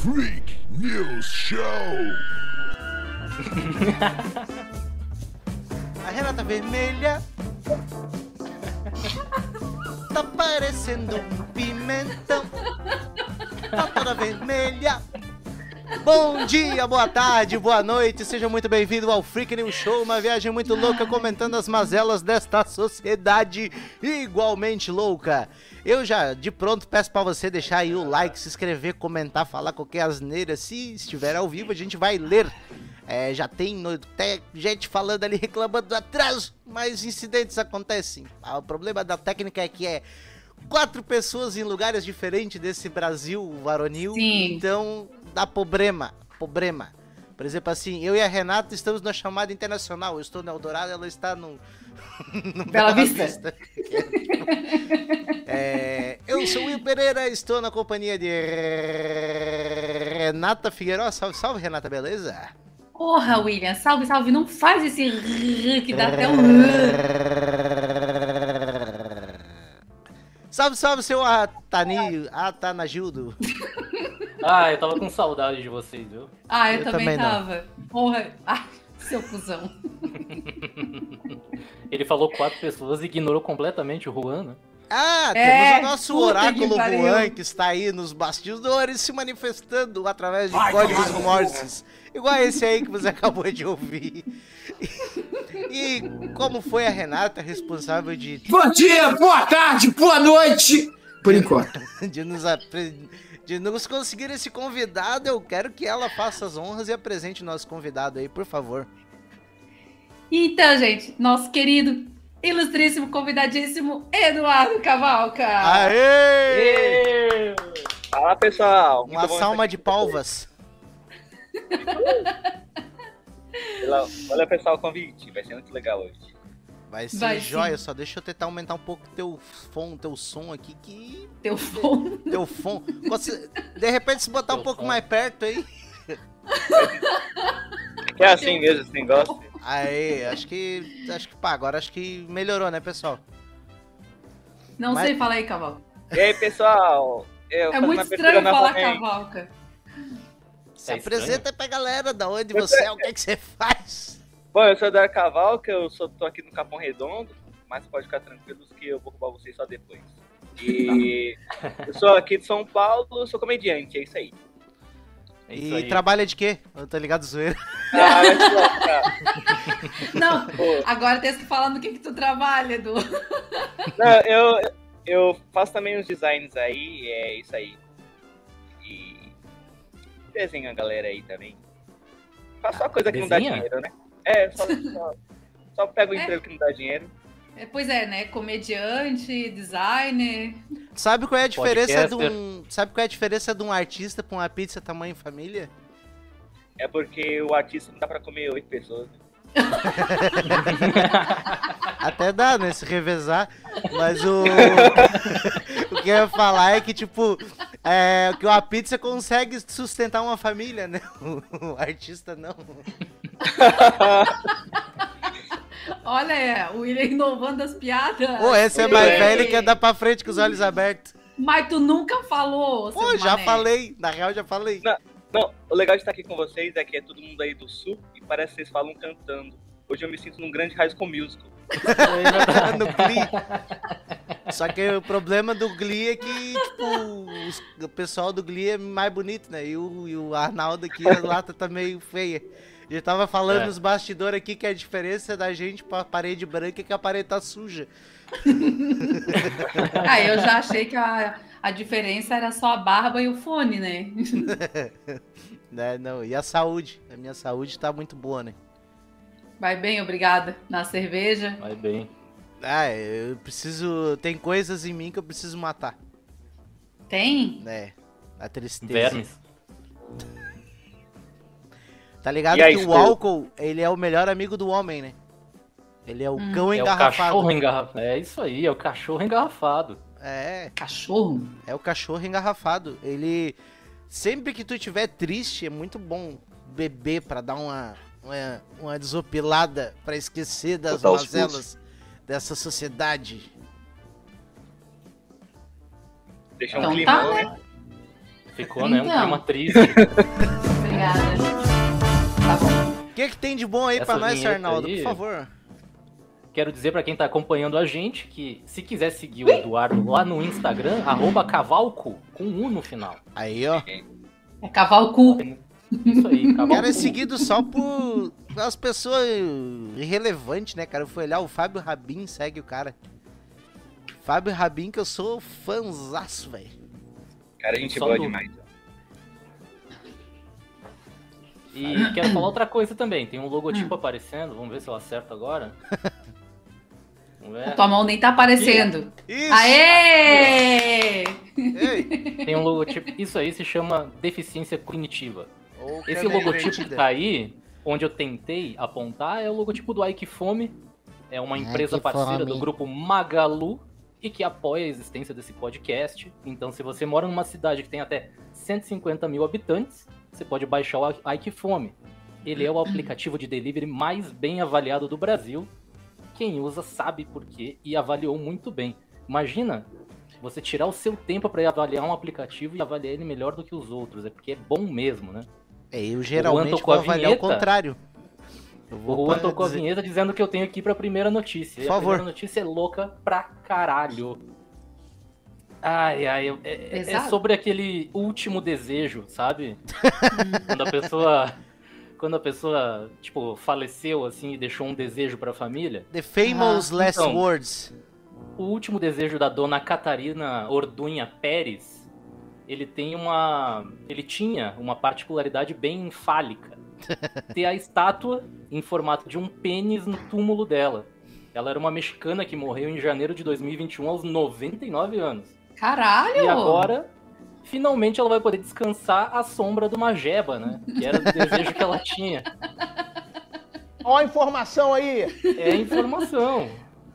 Freak News Show. A Renata Vermelha tá parecendo um pimentão. Tá toda vermelha. Bom dia, boa tarde, boa noite, seja muito bem-vindo ao Freak News Show, uma viagem muito louca comentando as mazelas desta sociedade igualmente louca. Eu já, de pronto, peço pra você deixar aí o like, se inscrever, comentar, falar qualquer asneira. Se estiver ao vivo, a gente vai ler. É, já tem no- gente falando ali reclamando do atraso, mas incidentes acontecem. Ah, o problema da técnica é que é quatro pessoas em lugares diferentes desse Brasil varonil, Sim. então dá problema, problema. Por exemplo, assim, eu e a Renata estamos na chamada internacional. Eu estou no Eldorado, ela está no, no Bela Vista. É, eu sou o Will Pereira, estou na companhia de Renata Figueiredo. Salve, salve, Renata, beleza? Porra, William, salve, salve. Não faz esse rrr que dá até um. Salve, salve, seu Atani, Atanagildo. Ah, eu tava com saudade de vocês, viu? Ah, eu, Eu também, também não. tava. Porra. Ai, seu cuzão. Ele falou quatro pessoas e ignorou completamente o Juan, né? Ah, É, temos o nosso oráculo. Juan que está aí nos bastidores se manifestando através de códigos morses. Igual esse aí que você acabou de ouvir. E como foi a Renata responsável de, Bom dia, boa tarde, boa noite. Por enquanto. de nos apre- de nos conseguir esse convidado, eu quero que ela faça as honras e apresente o nosso convidado aí, por favor. Então, gente, nosso querido, ilustríssimo, convidadíssimo Eduardo Cavalca. Aê! Fala pessoal, Uma salma de palvas. Valeu pessoal o convite, vai ser muito legal hoje. Vai ser Vai sim. joia, só deixa eu tentar aumentar um pouco teu som, teu som aqui que Teu fone. teu fone. Você- de repente se botar um Teu pouco som. mais perto aí. É assim mesmo esse negócio. Aí, acho que acho que pá, agora acho que melhorou, né, pessoal? Não Mas- sei falar aí, Cavalca. E aí pessoal, eu É muito estranho falar. Cavalca. Se É apresenta pra galera da onde você é, o que, é que você faz. Bom, eu sou o Dar Cavalca, eu sou, tô aqui no Capão Redondo, mas pode ficar tranquilos que eu vou roubar vocês só depois. E eu sou aqui de São Paulo, sou comediante, é isso aí. É isso E aí. trabalha de quê? Eu tô ligado zoeira. Ah, vai te lascar. Não, agora tem que falar no que, que tu trabalha, Edu. Não, eu, eu faço também uns designs aí, é isso aí. E desenho a galera aí também. Faço só coisa que não dá Desenha? dinheiro, né? É, só, só, só pego o É. emprego que não dá dinheiro. É, Pois é, né? Comediante, designer. Sabe qual é a diferença de um, sabe qual é a diferença de um artista pra uma pizza tamanho família? É porque o artista não dá pra comer oito pessoas. né? Até dá, né? Se revezar. Mas o. o que eu ia falar é que, tipo, é, que uma pizza consegue sustentar uma família, né? O, artista não. Olha, o William inovando as piadas. Pô, esse é mais bem. velho que andar pra frente com os olhos abertos. Mas tu nunca falou, Pô, já mané. falei. Na real, já falei. Não, o legal de estar aqui com vocês é que é todo mundo aí do sul e parece que vocês falam cantando. Hoje eu me sinto num grande High School Musical. no Glee. Só que o problema do Glee é que, tipo, os- o pessoal do Glee é mais bonito, né? E o, e o Arnaldo aqui, a lata tá meio feia. Já tava falando É. nos bastidores aqui que a diferença da gente pra parede branca é que a parede tá suja. Ah, eu já achei que a, a diferença era só a barba e o fone, né? Né? Não, e a saúde? A minha saúde tá muito boa, né? Vai bem, obrigada. Na cerveja. Vai bem. Ah, eu preciso. Tem coisas em mim que eu preciso matar, Tem? né? A tristeza. Vermes. Tá ligado E que o álcool, ele é o melhor amigo do homem, né? Ele é o Hum. cão É o engarrafado. cachorro engarrafado. É isso aí, é o cachorro engarrafado. É, Cachorro? é o cachorro engarrafado. Ele. Sempre que tu estiver triste, é muito bom beber pra dar uma, uma, uma desopilada, pra esquecer das mazelas dessa sociedade. Deixar um Então climão, tá, né? Ficou, né? Um Então. clima triste. Obrigada. Tá bom. O que, que tem de bom aí Essa pra nós, Arnaldo? aí- Por favor. Quero dizer pra quem tá acompanhando a gente que se quiser seguir o Eduardo lá no Instagram, arroba cavalco com um no final. Aí, ó. É cavalcu. Isso aí, O cavalco. cara é seguido só por as pessoas irrelevantes, né, cara? Eu fui olhar, o Fábio Rabin segue o cara. Fábio Rabin, que eu sou fãzaço, velho. Cara, a gente Só boa do- demais. E quero falar outra coisa também. Tem um logotipo aparecendo. Vamos ver se eu acerto agora. Ver. Tua mão nem tá aparecendo. Isso! Aê! Ei! Tem um logotipo. Isso aí se chama deficiência cognitiva. Ou Esse logotipo que tá aí, onde eu tentei apontar, é o logotipo do Ike Fome. É uma empresa Ike parceira Fome. do grupo Magalu e que apoia a existência desse podcast. Então, se você mora numa cidade que tem até 150 mil habitantes, você pode baixar o Ike Fome. Ele é o aplicativo de delivery mais bem avaliado do Brasil. Quem usa sabe por quê e avaliou muito bem. Imagina você tirar o seu tempo para avaliar um aplicativo e avaliar ele melhor do que os outros. É porque é bom mesmo, né? É, eu geralmente vou a avaliar o contrário. Eu O vou Juan pa- tocou a dizer- vinheta dizendo que eu tenho aqui pra primeira notícia. E Por a favor. primeira notícia é louca pra caralho. Ai, ai, eu- é, é sobre aquele último desejo, sabe? quando a pessoa. Quando a pessoa, tipo, faleceu assim e deixou um desejo pra família. The famous Ah, last então. words. O último desejo da dona Catarina Ordunha Pérez, ele tem uma. Ele tinha uma particularidade bem fálica. Ter a estátua em formato de um pênis no túmulo dela. Ela era uma mexicana que morreu em janeiro de 2021 aos 99 anos. Caralho! E agora, finalmente ela vai poder descansar à sombra de uma jeba, né? Que era o desejo que ela tinha. Ó a informação aí. É informação.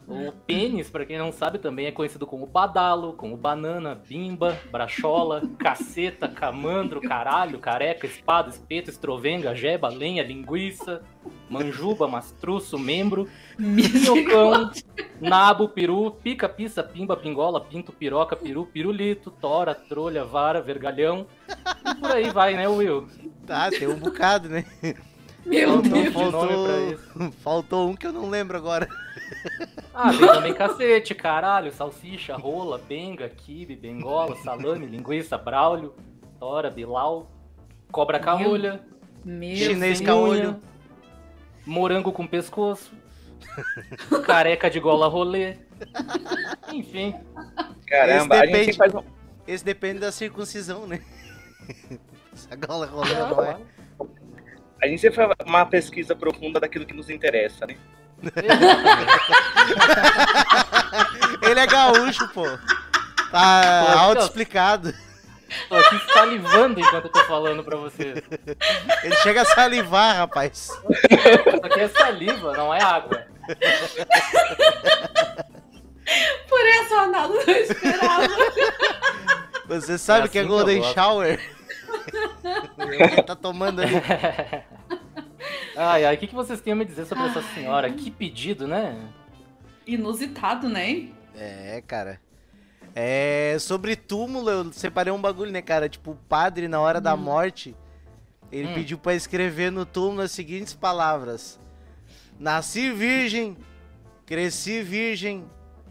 O pênis, pra quem não sabe, também é conhecido como badalo, como banana, bimba, brachola, caceta, camandro, caralho, careca, espada, espeto, estrovenga, jeba, lenha, linguiça, manjuba, mastruço, membro, minhocão, nabo, peru, pica, pissa, pimba, pingola, pinto, piroca, peru, pirulito, tora, trolha, vara, vergalhão. E por aí vai, né, Will? Tá, tem um bocado, né? Meu Faltou Deus! faltou-. Faltou um que eu não lembro agora. Ah, tem também cacete, caralho, salsicha, rola, benga, quibe, bengola, salame, linguiça, braulio, tora, bilau, cobra caolha, Chinês caolho. morango com pescoço, careca de gola rolê, enfim. Caramba, a gente depende. um... Esse depende da circuncisão, né? Se a gola rolê não é. A gente sempre faz uma pesquisa profunda daquilo que nos interessa, né? Ele é gaúcho, pô. Tá auto-explicado. Tô aqui salivando enquanto eu tô falando pra vocês. Ele chega a salivar, rapaz. Isso aqui é saliva, não é água. Por isso o Arnaldo não esperava. Você sabe É que é assim que eu Golden gosto. Shower? Ele tá tomando ali. Ai, ai, o que, que vocês têm a me dizer sobre essa senhora? Que pedido, né? Inusitado, né? É, cara. É, sobre túmulo, eu separei um bagulho, né, cara? Tipo, o padre, na hora da morte, ele Hum. pediu pra escrever no túmulo as seguintes palavras: Nasci virgem, cresci virgem,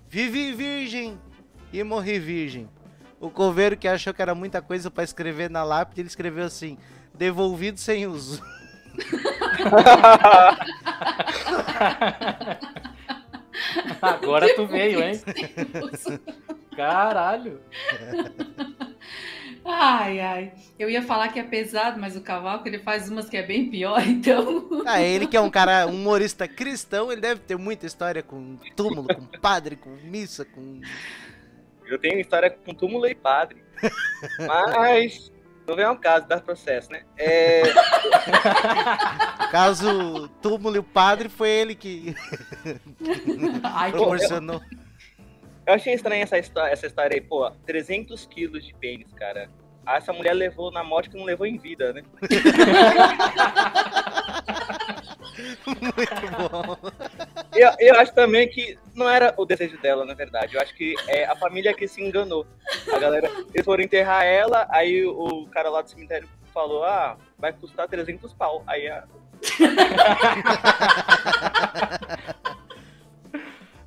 vivi virgem e morri virgem. O coveiro que achou que era muita coisa pra escrever na lápide, ele escreveu assim: devolvido sem uso. Agora tu veio, hein? Caralho. Ai, ai. Eu ia falar que é pesado, mas o cavalo ele faz umas que é bem pior, então. Ah, ele que é um cara, um humorista cristão, ele deve ter muita história com túmulo, com padre, com missa, com Eu tenho história com túmulo e padre. Mas não vem ao caso, dá processo, né? É, caso, túmulo e o padre foi ele que Ai, que proporcionou. eu achei estranha essa história, essa história aí, pô, 300 quilos de pênis, cara. Ah, essa mulher levou na morte que não levou em vida, né? Muito bom. eu, eu acho também que não era o desejo dela, na verdade. Eu acho que é a família que se enganou. A galera, eles foram enterrar ela, aí o cara lá do cemitério falou, ah, vai custar 300 pau. Aí a,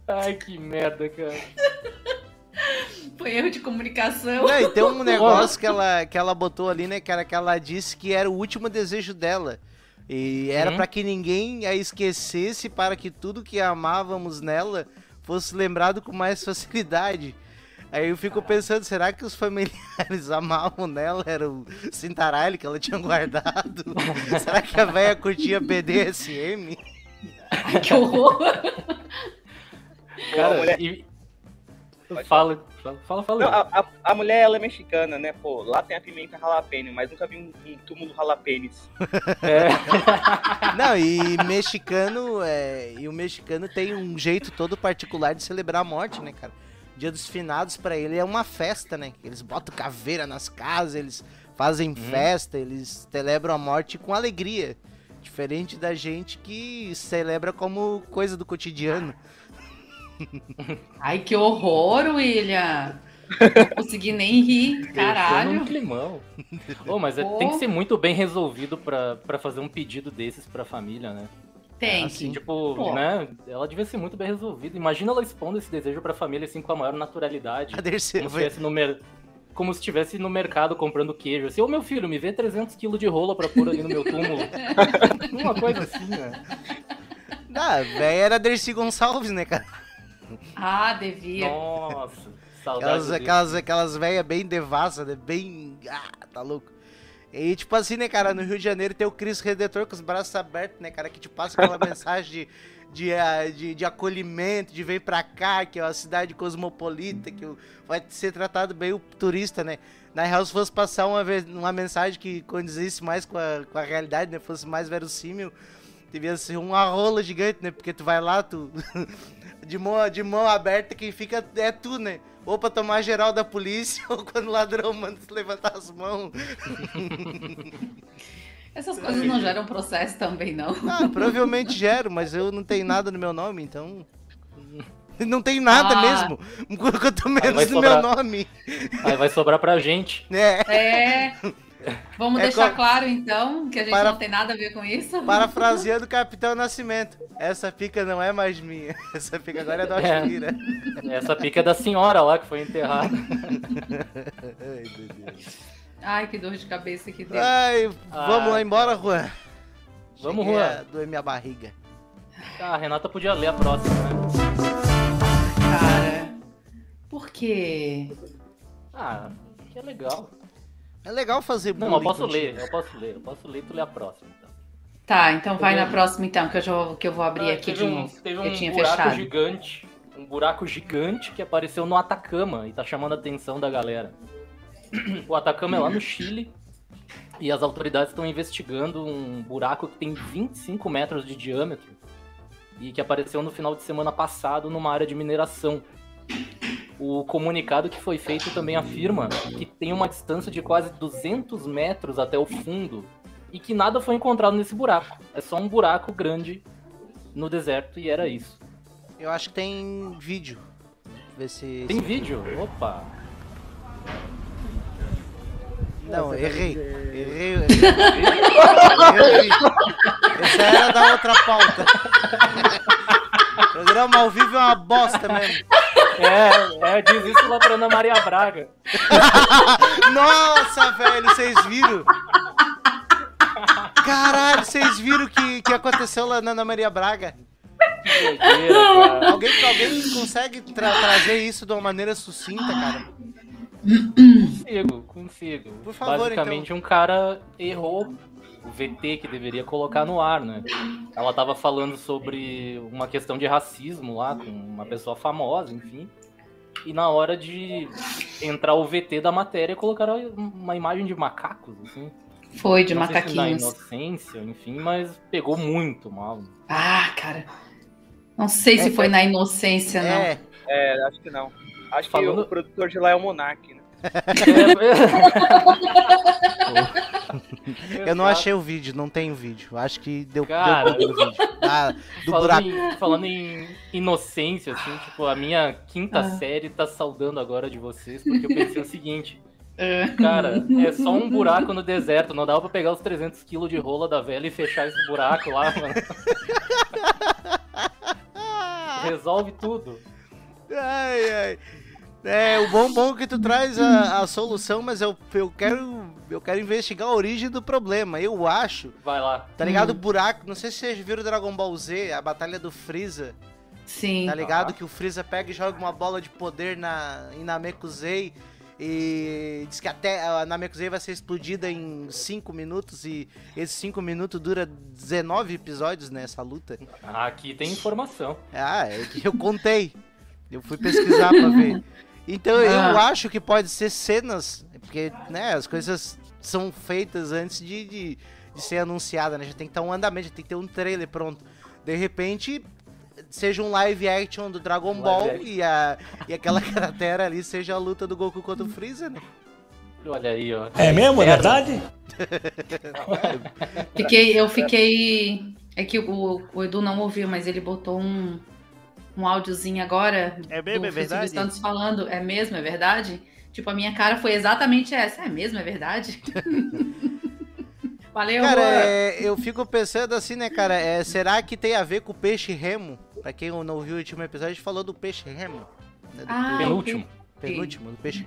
Ai, que merda, cara. Foi erro de comunicação. Não, e tem um negócio que ela, que ela botou ali, né, cara, que ela disse que era o último desejo dela. E era pra que ninguém a esquecesse, para que tudo que amávamos nela fosse lembrado com mais facilidade. Aí eu fico pensando, será que os familiares amavam nela? Era o cintaralho que ela tinha guardado? será que a velha curtia BDSM? Que horror. Cara, e... Fala, fala, fala. fala. Não, a, a- a mulher, ela é mexicana, né? Pô, lá tem a pimenta jalapeno, mas nunca vi um, um túmulo jalapênis. É. Não, e mexicano, é, e o mexicano tem um jeito todo particular de celebrar a morte, né, cara? Dia dos finados pra ele é uma festa, né? Eles botam caveira nas casas, eles fazem festa, eles celebram a morte com alegria. Diferente da gente que celebra como coisa do cotidiano. Ai, que horror, William. Não consegui nem rir. Caralho. climão. Ô, mas é- tem que ser muito bem resolvido pra, pra fazer um pedido desses pra família, né? Tem. Assim, Tipo, Pô. né? Ela devia ser muito bem resolvida. Imagina ela expondo esse desejo pra família assim com a maior naturalidade. A Dercy Como se no, mer... como se estivesse no mercado comprando queijo. Assim, ô meu filho, me vê 300 quilos de rola pra pôr ali no meu túmulo. Uma coisa assim, né? Ah, velho, era a Dercy Gonçalves, né, cara? Ah, devia. Nossa, saudade. Aquelas, aquelas, aquelas velhas bem devassas, né? Bem. Ah, tá louco. E tipo assim, né, cara, no Rio de Janeiro tem o Cristo Redentor com os braços abertos, né, cara, que te passa aquela mensagem de, de, ah, de, de acolhimento, de vem pra cá, que é uma cidade cosmopolita, que vai ser tratado bem o turista, né. Na real, se fosse passar uma, uma mensagem que condizisse mais com a, com a realidade, né, fosse mais verossímil, devia ser uma rola gigante, né, porque tu vai lá, tu... de mão, de mão aberta, quem fica é tu, né? Ou pra tomar geral da polícia, ou quando o ladrão manda tu levantar as mãos. Essas coisas não geram processo também, não. Ah, provavelmente gero, mas eu não tenho nada no meu nome, então. Não tem nada Ah. mesmo. Quanto menos no meu sobrar. nome. Aí vai sobrar pra gente. É, É. Vamos É deixar co- claro, então, que a gente Para- não tem nada a ver com isso. parafraseando o Capitão Nascimento. Essa pica não é mais minha. Essa pica agora é da É. Shira. Essa pica é da senhora lá que foi enterrada. Ai, meu Deus. Ai, que dor de cabeça que deu. Ai, vamos Ah, lá embora, Juan. Vamos, Cheguei Juan. a doer minha barriga. Ah, a Renata podia ler a próxima, né? Cara. Por quê? Ah, que é legal. É legal fazer Não, eu posso contigo. ler, eu posso ler, eu posso ler e tu lê a próxima. Então. Tá, então vai na próxima, então, que eu, já, que eu vou abrir Ah, aqui teve de um, novo. teve eu um tinha buraco fechado. gigante, um buraco gigante que apareceu no Atacama e tá chamando a atenção da galera. O Atacama é lá no Chile e as autoridades estão investigando um buraco que tem 25 metros de diâmetro e que apareceu no final de semana passado numa área de mineração. O comunicado que foi feito também afirma que tem uma distância de quase 200 metros até o fundo e que nada foi encontrado nesse buraco. É só um buraco grande no deserto e era isso. Eu acho que tem vídeo. Ver se. Tem se- vídeo? Opa! Não, errei. Errei. Errei, o. Essa era da outra pauta. Programa ao vivo é uma bosta mesmo. É, é, diz isso lá pra Ana Maria Braga. Nossa, velho, vocês viram? Caralho, vocês viram o que, que aconteceu lá na Ana Maria Braga? Que doideira, cara. Alguém, alguém consegue tra- trazer isso de uma maneira sucinta, cara? Consigo, consigo. Por favor, Basicamente, um cara errou o VT que deveria colocar no ar, né? Ela tava falando sobre uma questão de racismo lá com uma pessoa famosa, enfim. E na hora de entrar o VT da matéria, colocaram uma imagem de macacos, assim. Foi de Não sei se na macaquinhos. inocência, enfim, mas pegou muito mal. Ah, cara. Não sei se É, foi é- na inocência, não. É, É, acho que não. Acho Falando- que o produtor de lá é o Monark, né? Eu não achei o vídeo, não tem o vídeo. Acho que deu, Cara, deu vídeo. Ah, do falando buraco. Em, falando em inocência, assim, tipo, a minha quinta Ah. série tá saudando agora de vocês, porque eu pensei o seguinte, É. cara, é só um buraco no deserto, não dava pra pegar os 300 quilos de rola da velha e fechar esse buraco lá, mano. Resolve tudo. Ai, ai. É, o bom bom é que tu traz a, a solução, mas eu, eu quero eu quero investigar a origem do problema. Eu acho, Vai lá. tá ligado? O buraco, não sei se vocês viram Dragon Ball Z, a batalha do Freeza, Sim. tá ligado? Que o Freeza pega e joga uma bola de poder na em Namekusei e diz que até a Namekusei vai ser explodida em 5 minutos e esses 5 minutos dura 19 episódios nessa luta. Aqui tem informação. Ah, é que eu contei. Eu fui pesquisar pra ver. Então eu Ah. acho que pode ser cenas, porque né, as coisas são feitas antes de, de, de ser anunciada, né? Já tem que estar um andamento, já tem que ter um trailer pronto. De repente, seja um live action do Dragon Live Ball e, a, e aquela cratera ali seja a luta do Goku contra o Freeza, né? Olha aí, ó. É mesmo? É verdade? Fiquei, eu fiquei. É que o, o Edu não ouviu, mas ele botou um, um áudiozinho agora. É mesmo, do é verdade? Santos falando, é mesmo, é verdade? Tipo, a minha cara foi exatamente essa. É mesmo, é verdade? Valeu, Cara, amor. é, eu fico pensando assim, né, cara? É, será que tem a ver com o peixe remo? Pra quem não ouviu o último episódio, a gente falou do peixe remo. né, do Ah, Penúltimo. Penúltimo, do peixe.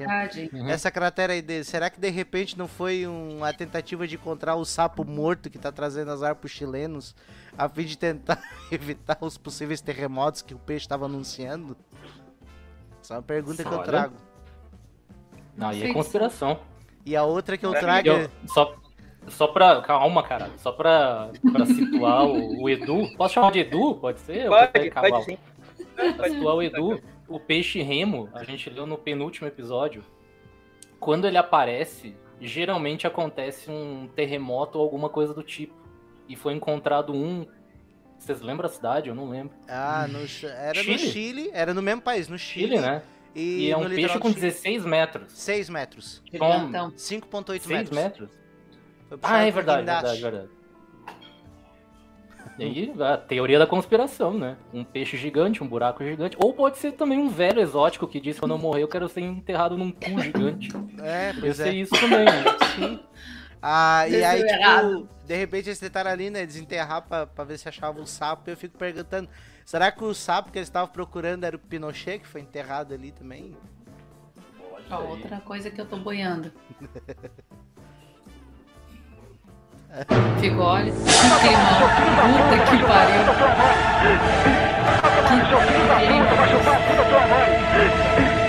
Uhum. Essa cratera aí dele, será que de repente não foi uma tentativa de encontrar o sapo morto que tá trazendo azar pros chilenos, a fim de tentar evitar os possíveis terremotos que o peixe estava anunciando? Essa é uma pergunta que eu Olha. trago. Aí é sei conspiração. E a outra que eu Pra trago Eu- é... só, só pra. Calma, caralho. Só pra, pra situar o, o Edu. Posso chamar de Edu? Pode ser? Pode, pode sim. Pra situar o Edu, o peixe remo, a gente leu no penúltimo episódio. Quando ele aparece, geralmente acontece um terremoto ou alguma coisa do tipo. E foi encontrado um. Vocês lembram a cidade? Eu não lembro. Ah, no, era no Chile? Chile, era no mesmo país, no Chile. Chile, né? E, E é um peixe com Chile. 16 metros. 6 metros. Gigantão. 5.8 6 metros. metros? Ah, é verdade, verdade, verdade. E aí, a teoria da conspiração, né? Um peixe gigante, um buraco gigante. Ou pode ser também um velho exótico que diz: quando eu morrer, eu quero ser enterrado num cu gigante. É, pois ser é. isso também, né? Sim. Ah, e aí, tipo, de repente eles tentaram ali, né, desenterrar pra, pra ver se achava o sapo. E eu fico perguntando, será que o sapo que eles estavam procurando era o Pinochet, que foi enterrado ali também? Ó, outra coisa que eu tô boiando. Ficou, olha, que climão. Puta que pariu.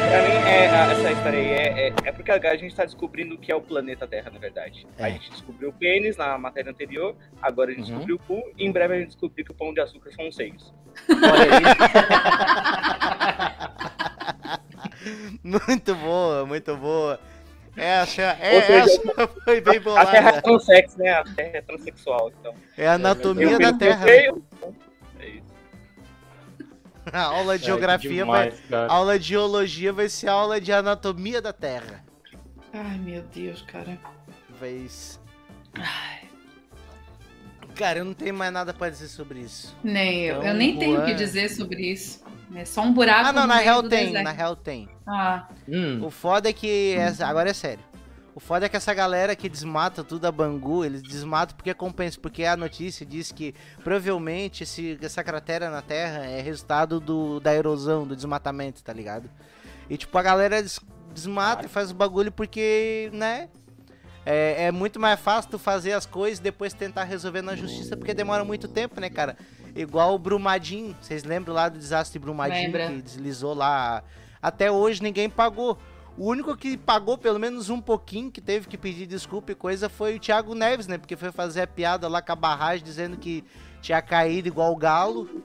Pra mim, é, a- essa história aí é, é, é porque a gente tá descobrindo o que é o planeta Terra, na verdade. A É. gente descobriu o pênis na matéria anterior, agora a gente Uhum. descobriu o cu, e em breve a gente descobriu que o pão de açúcar são os seios. Olha aí. Muito boa, muito boa. Essa, é, seja, essa foi bem A Terra é bolada. transex, né? A Terra é transexual, então. É a anatomia Eu da Terra. feio, É isso. A aula de Ai, geografia vai... demais, cara. A aula de geologia vai ser a aula de anatomia da Terra. Ai, meu Deus, cara. Vez. Cara, eu não tenho mais nada pra dizer sobre isso. Nem eu. Então, eu nem tenho o que Juan- dizer sobre isso. É só um buraco. Ah, não, no na meio real tem, deserto. na real tem. Ah, Hum, O foda é que. Essa, agora é sério. O foda é que essa galera que desmata tudo a Bangu, eles desmatam porque compensa. Porque a notícia diz que provavelmente esse, essa cratera na Terra é resultado do, da erosão, do desmatamento, tá ligado? E tipo, a galera des- desmata e faz o bagulho porque, né? É, é muito mais fácil tu fazer as coisas e depois tentar resolver na justiça porque demora muito tempo, né, cara? Igual o Brumadinho. Vocês lembram lá do desastre de Brumadinho Lembra. que deslizou lá? Até hoje ninguém pagou. O único que pagou pelo menos um pouquinho, que teve que pedir desculpa e coisa, foi o Thiago Neves, né? Porque foi fazer a piada lá com a barragem dizendo que tinha caído igual o galo.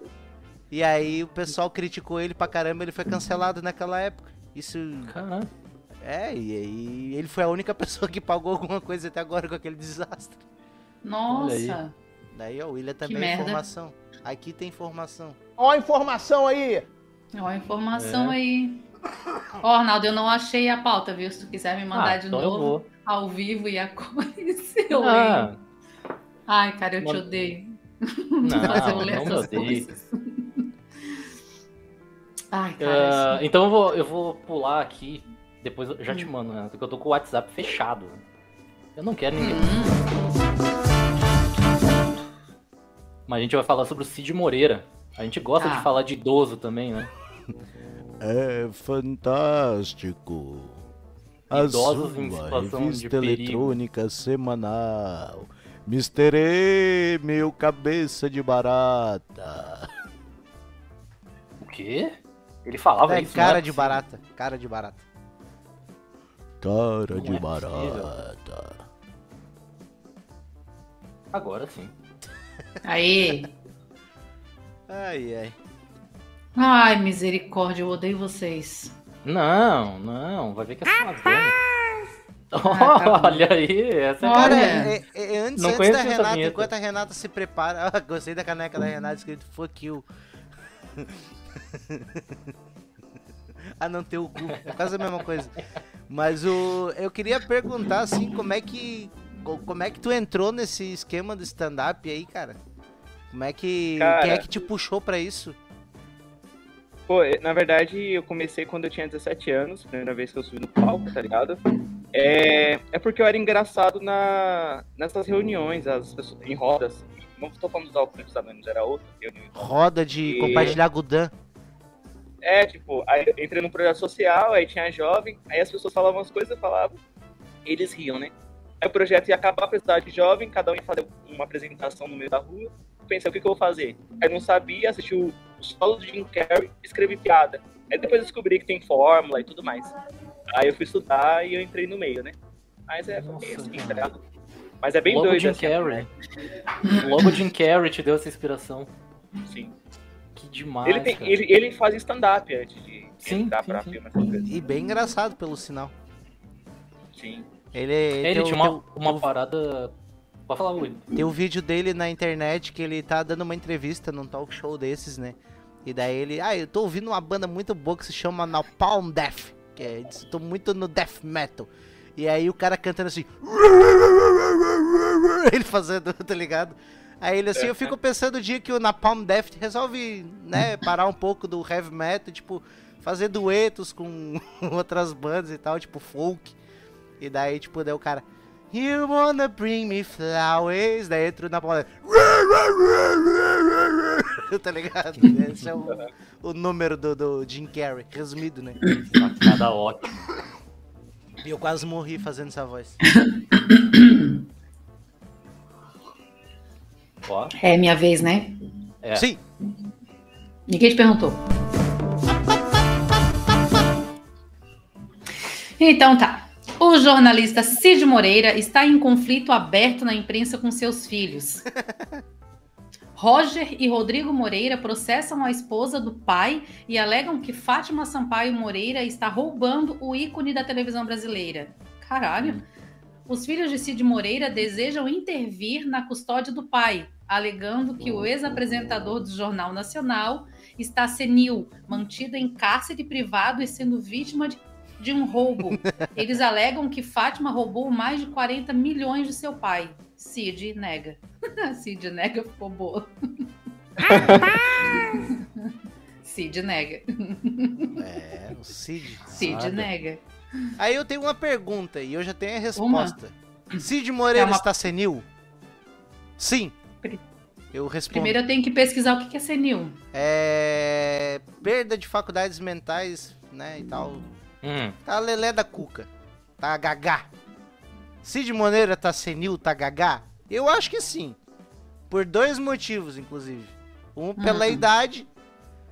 E aí o pessoal criticou ele pra caramba, ele foi cancelado naquela época. Isso. caralho. É, e aí ele foi a única pessoa que pagou alguma coisa até agora com aquele desastre. nossa. Daí, ó, o William também merda. informação. Aqui tem informação. Ó a informação aí. Ó, a informação É. aí. Ó, Arnaldo, eu não achei a pauta, viu? Se tu quiser me mandar Ah, de então novo, vou. ao vivo e a eu leio. Ah, Ai, cara, eu te Manda- odeio. não, Mas eu leio essas coisas. Ai, cara. Ah, assim, então eu vou, eu vou pular aqui. Depois eu já te Hum. mando, né? Porque eu tô com o WhatsApp fechado. Eu não quero ninguém. hum, Mas a gente vai falar sobre o Cid Moreira. A gente gosta Tá. de falar de idoso também, né? É fantástico. A Idosos em sua situação de revista perigo. eletrônica semanal. Mr. E, meu cabeça de barata. O quê? Ele falava É isso, não é cara de barata, cara de barata. Cara Não de é possível. barata. Agora sim. Aí. Ai, ai. Ai, misericórdia, eu odeio vocês. Não, não, vai ver que é só. Ah, tá. Olha aí, essa é Olha. É, é- é antes, Não antes conheço da Renata, vinheta. enquanto a Renata se prepara. Ah, gostei da caneca da Renata escrito fuck you. ah, não, teu cu. É quase a mesma coisa. Mas o, eu queria perguntar, assim, como é que. Co- Como é que tu entrou nesse esquema do stand-up aí, cara? Como é que. Cara. Quem é que te puxou pra isso? Pô, na verdade, eu comecei quando eu tinha 17 anos, primeira vez que eu subi no palco, tá ligado? É, é porque eu era engraçado na, nessas reuniões, as pessoas, em rodas. Não tô falando dos alcoólicos também, era outra reunião. Roda de E- compartilhar Gudan. É, tipo, aí eu entrei num projeto social, aí tinha jovem, aí as pessoas falavam as coisas, eu falava, eles riam, né? Aí o projeto ia acabar, precisava de jovem, cada um ia fazer uma apresentação no meio da rua. Pensei, o que, que eu vou fazer? Aí não sabia, assisti o, o solo de Jim Carrey, escrevi piada. Aí depois descobri que tem fórmula e tudo mais. Aí eu fui estudar e eu entrei no meio, né? Mas é, foi Nossa, assim, tá ligado? Mas é bem Logo doido, Jim assim, Carrey. Logo Jim Carrey te deu essa inspiração. Sim. Que demais, Ele, tem, ele, ele fazia stand-up antes de Sim, entrar sim, pra sim. filme. E bem engraçado pelo sinal. Sim. Ele, É, ele tem o- tinha uma, o- uma tem o- parada... Pode falar, Will. Tem um vídeo dele na internet que ele tá dando uma entrevista num talk show desses, né? E daí ele, ah, eu tô ouvindo uma banda muito boa que se chama Napalm Death, que é, tô muito no death metal. E aí o cara cantando assim, ele fazendo, tá ligado? Aí ele assim, eu fico pensando o dia que o Napalm Death resolve, né, parar um pouco do heavy metal, tipo, fazer duetos com outras bandas e tal, tipo folk. E daí, tipo, daí o cara, You wanna bring me flowers? Daí entra Napalm Death. tá ligado? Esse é o, o número do, do Jim Carrey, resumido, né? Sacada ótima. E eu quase morri fazendo essa voz. É minha vez, né? É. Sim, Ninguém te perguntou. Então tá. Jornalista Cid Moreira está em conflito aberto na imprensa com seus filhos. Roger e Rodrigo Moreira processam a esposa do pai e alegam que Fátima Sampaio Moreira está roubando o ícone da televisão brasileira. Caralho. Os filhos de Cid Moreira desejam intervir na custódia do pai, alegando que o ex-apresentador do Jornal Nacional está senil, mantido em cárcere privado e sendo vítima de, de um roubo. Eles alegam que Fátima roubou mais de 40 milhões de seu pai. Cid nega. Cid nega ficou boa. Cid nega. é, o Cid. Cid Nada. nega. Aí eu tenho uma pergunta e eu já tenho a resposta. Cid Moreira É uma- está senil? Sim. Eu respondo. Primeiro eu tenho que pesquisar o que que é senil. É. Perda de faculdades mentais, né? E tal. Hum, Tá lelé da cuca. Tá gagá. Cid Moreira tá senil, tá gagá? Eu acho que sim. Por dois motivos, inclusive. Um pela Uhum. idade,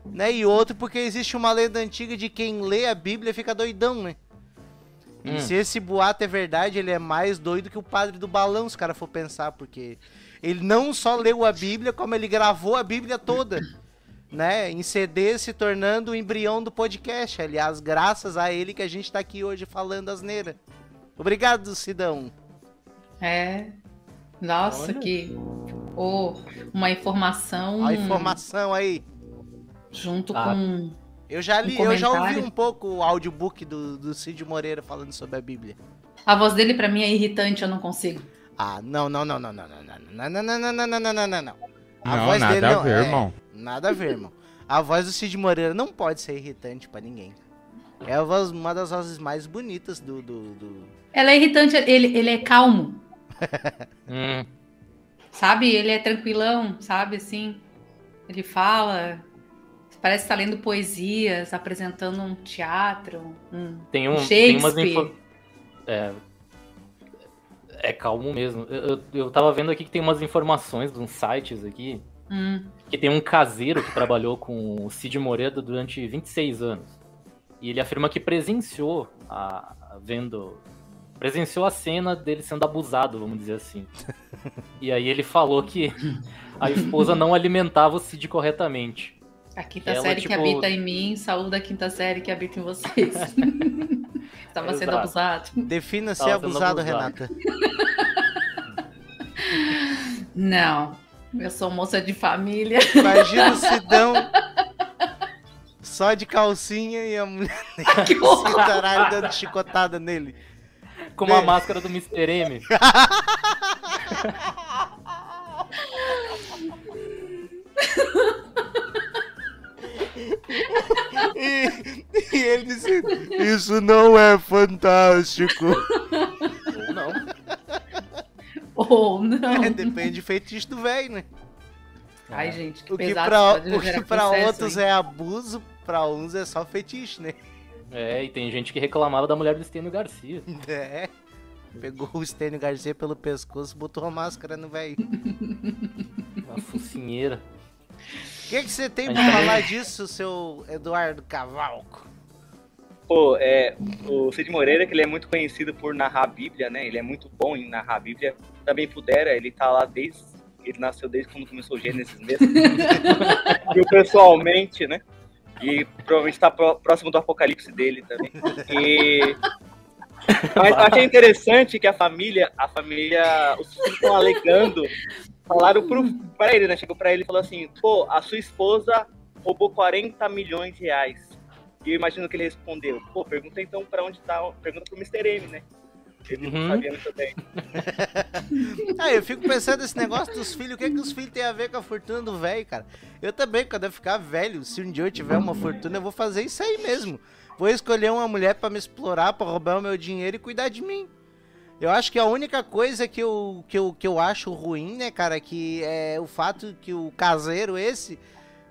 né? E outro porque existe uma lenda antiga de quem lê a Bíblia fica doidão, né? E Hum. se esse boato é verdade, ele é mais doido que o padre do balão, se o cara for pensar, porque ele não só leu a Bíblia, como ele gravou a Bíblia toda, né? Em CD, se tornando o embrião do podcast. Aliás, graças a ele que a gente tá aqui hoje falando asneira. Obrigado, Sidão. É. Nossa, Olha. que. Oh, uma informação A informação aí. junto Ah. com. Eu já li, Um eu já ouvi um pouco o audiobook do, do Cid Moreira falando sobre a Bíblia. A voz dele pra mim é irritante, eu não consigo. Ah, não, não, não, não, não, não, não, não, não, não, não, não, não, não, não, não. A Não, voz nada dele a não, ver, é, irmão. Nada a ver, irmão. A voz do Cid Moreira não pode ser irritante pra ninguém. É uma das vozes mais bonitas do, do, do- Ela é irritante, ele, ele é calmo, Hum, sabe? Ele é tranquilão, sabe? Assim, ele fala, parece estar lendo poesias, apresentando um teatro, um tem, um, tem umas Shakespeare. info... É, é calmo mesmo. Eu, eu, eu tava vendo aqui que tem umas informações de uns sites aqui Hum, que tem um caseiro que trabalhou com o Cid Moreira durante 26 anos. E ele afirma que presenciou a, a- vendo presenciou a cena dele sendo abusado, vamos dizer assim. E aí ele falou que a esposa não alimentava o Cid corretamente. a quinta Ela, série que tipo- habita em mim, saúde da quinta série que habita em vocês. Estava sendo Exato. abusado. Defina ser sendo abusado, abusado. Renata. Não, eu sou moça de família. Imagina o Sidão só de calcinha e a mulher Que horror. caralho dando chicotada nele. Com a Bem. máscara do Mr. M. E, e ele disse: Isso não é fantástico. Ou não. Ou não. É, depende do feitiço do velho, né? Ai, gente, que O que pesado. pra, o que pra processo, outros hein? é abuso, pra uns é só fetiche, né? É, e tem gente que reclamava da mulher do Stênio Garcia. É. Pegou o Stênio Garcia pelo pescoço, botou a máscara no velho. Uma focinheira. O que você tem pra também- falar disso, seu Eduardo Cavalco? Pô, é, o Cid Moreira, que ele é muito conhecido por narrar a Bíblia, né? Ele é muito bom em narrar a Bíblia. Também pudera, ele tá lá desde. Ele nasceu desde quando começou o Gênesis mesmo. Viu pessoalmente, né? E provavelmente tá pró- próximo do apocalipse dele também. E. Mas eu achei interessante que a família, a família, os filhos estão alegando, falaram pro, pra ele, né? Chegou pra ele e falou assim: pô, a sua esposa roubou 40 milhões de reais. E eu imagino que ele respondeu: pô, pergunta então pra onde tá, pergunta pro Mr. M, né? Ele não Uhum. sabia muito bem. Ah, eu fico pensando nesse negócio dos filhos, o que, que os filhos têm a ver com a fortuna do velho, cara? Eu também, quando eu ficar velho, se um dia eu tiver uma fortuna, eu vou fazer isso aí mesmo. Vou escolher uma mulher pra me explorar, pra roubar o meu dinheiro e cuidar de mim. Eu acho que a única coisa que eu, que eu, que eu acho ruim, né, cara, que é o fato que o caseiro esse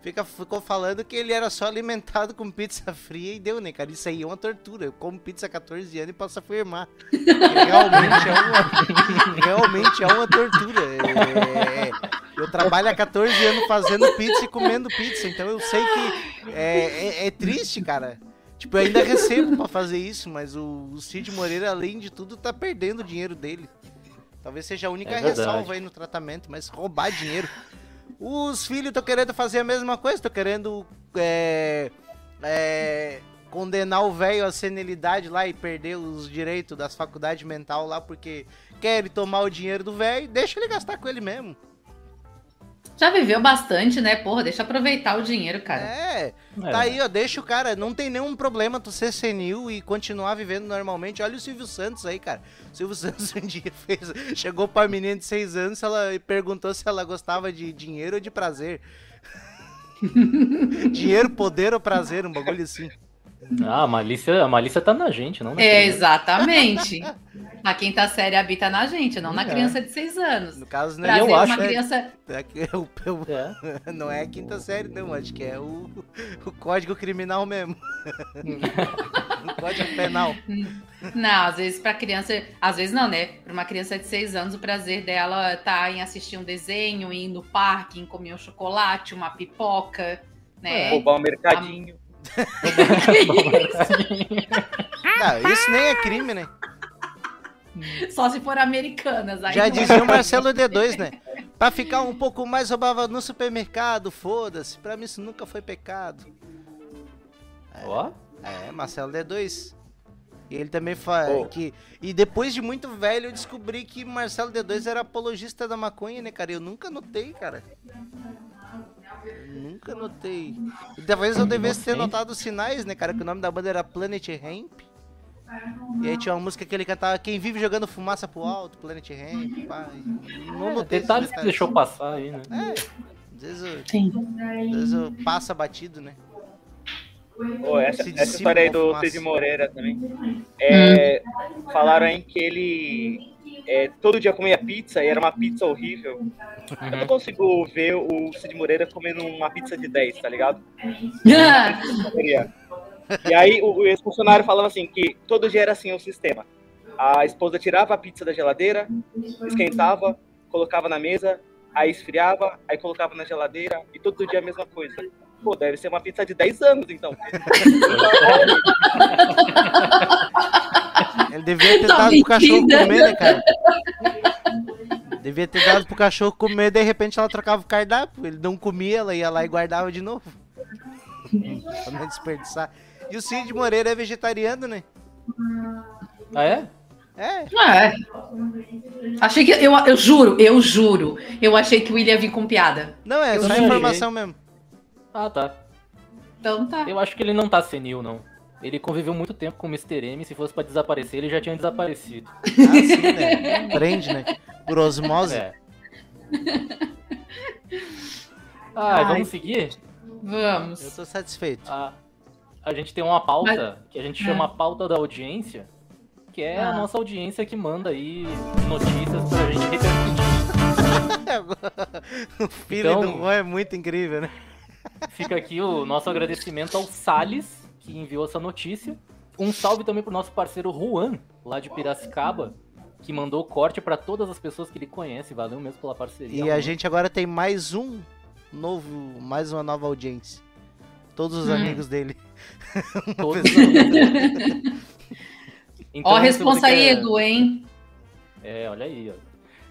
fica, ficou falando que ele era só alimentado com pizza fria e deu, né, cara? Isso aí é uma tortura. Eu como pizza há 14 anos e posso afirmar. realmente é uma, realmente é uma tortura. É- eu trabalho há 14 anos fazendo pizza e comendo pizza, então eu sei que é, é- é triste, cara. Tipo, eu ainda recebo pra fazer isso, mas o, o Cid Moreira, além de tudo, tá perdendo o dinheiro dele. Talvez seja a única É ressalva aí no tratamento, mas roubar dinheiro. Os filhos estão querendo fazer a mesma coisa, estão querendo é, é, condenar o velho à senilidade lá e perder os direitos das faculdades mental lá porque querem tomar o dinheiro do velho, deixa ele gastar com ele mesmo. Já viveu bastante, né? Porra, deixa eu aproveitar o dinheiro, cara. É, É, tá aí, ó, deixa o cara, não tem nenhum problema tu ser senil e continuar vivendo normalmente. Olha o Silvio Santos aí, cara. O Silvio Santos um dia fez, chegou pra menina de 6 anos ela, e perguntou se ela gostava de dinheiro ou de prazer. dinheiro, poder ou prazer, um bagulho assim. Ah, a malícia, a malícia tá na gente, não na É, exatamente. A quinta série habita na gente, não na É. criança de seis anos. No caso, não é, eu acho uma né? criança. É eu- eu- É. não é a quinta série, não. Acho que é o, o código criminal mesmo. o código penal. Não, às vezes pra criança. Às vezes não, né? Pra uma criança de seis anos, o prazer dela tá em assistir um desenho, em ir no parque, em comer um chocolate, uma pipoca, né? Roubar um mercadinho. Não, isso nem é crime, né? Só se for americanas. Aí Já é. dizia o Marcelo D2, né? Pra ficar um pouco mais roubava no supermercado, foda-se. Pra mim isso nunca foi pecado. Ó, É, Marcelo D2. E ele também fala Oh. que. E depois de muito velho, eu descobri que Marcelo D2 era apologista da maconha, né, cara? Eu nunca notei, cara. Nunca notei. Talvez eu devesse ter notado os sinais, né, cara? Que o nome da banda era Planet Ramp. E aí tinha uma música que ele cantava Quem vive jogando fumaça pro alto, Planet Ramp, pá. Não notei esses Detalhes que deixou passar aí, né? É, às vezes, eu, Sim. às vezes eu passa batido, né? Pô, essa, essa história aí do. Cid Moreira também. É, Falaram aí que ele é, todo dia comia pizza e era uma pizza horrível. Eu não Uhum. consigo ver o Cid Moreira comendo uma pizza de 10, tá ligado? E aí o, o ex-funcionário falava assim que todo dia era assim o sistema. A esposa tirava a pizza da geladeira, esquentava, colocava na mesa, aí esfriava, aí colocava na geladeira e todo dia a mesma coisa. Pô, deve ser uma pizza de 10 anos, então. Ele devia ter Tá dado pro cachorro metida. comer, né, cara? Devia ter dado pro cachorro comer, de repente ela trocava o cardápio. Ele não comia, ela ia lá e guardava de novo. pra não desperdiçar. E o Cid Moreira é vegetariano, né? Ah, é? É, É. Achei que. Eu, eu juro, eu juro. Eu achei que o William ia vir com piada. não, é Eu só informação mesmo. Ah, tá. Então tá. Eu acho que ele não tá senil, não. Ele conviveu muito tempo com o Mr. M. Se fosse pra desaparecer, ele já tinha desaparecido. Ah, sim, né? Prende, né? Por osmose. É. Ah, Ai. vamos seguir? Eu Vamos. tô satisfeito. A, a gente tem uma pauta que a gente chama a pauta da audiência, que é a Ah. nossa audiência que manda aí notícias pra gente repercutir. o filho Então- do Juan é muito incrível, né? Fica aqui o nosso agradecimento ao Salles, que enviou essa notícia. Um salve também pro nosso parceiro Juan, lá de Piracicaba, que mandou o corte pra todas as pessoas que ele conhece. Valeu mesmo pela parceria. E a gente agora tem mais um novo, mais uma nova audiência. Todos os Hum. amigos dele. Todos pessoa. Então, Ó, a responsa aí, Edu, hein? É, olha aí, ó.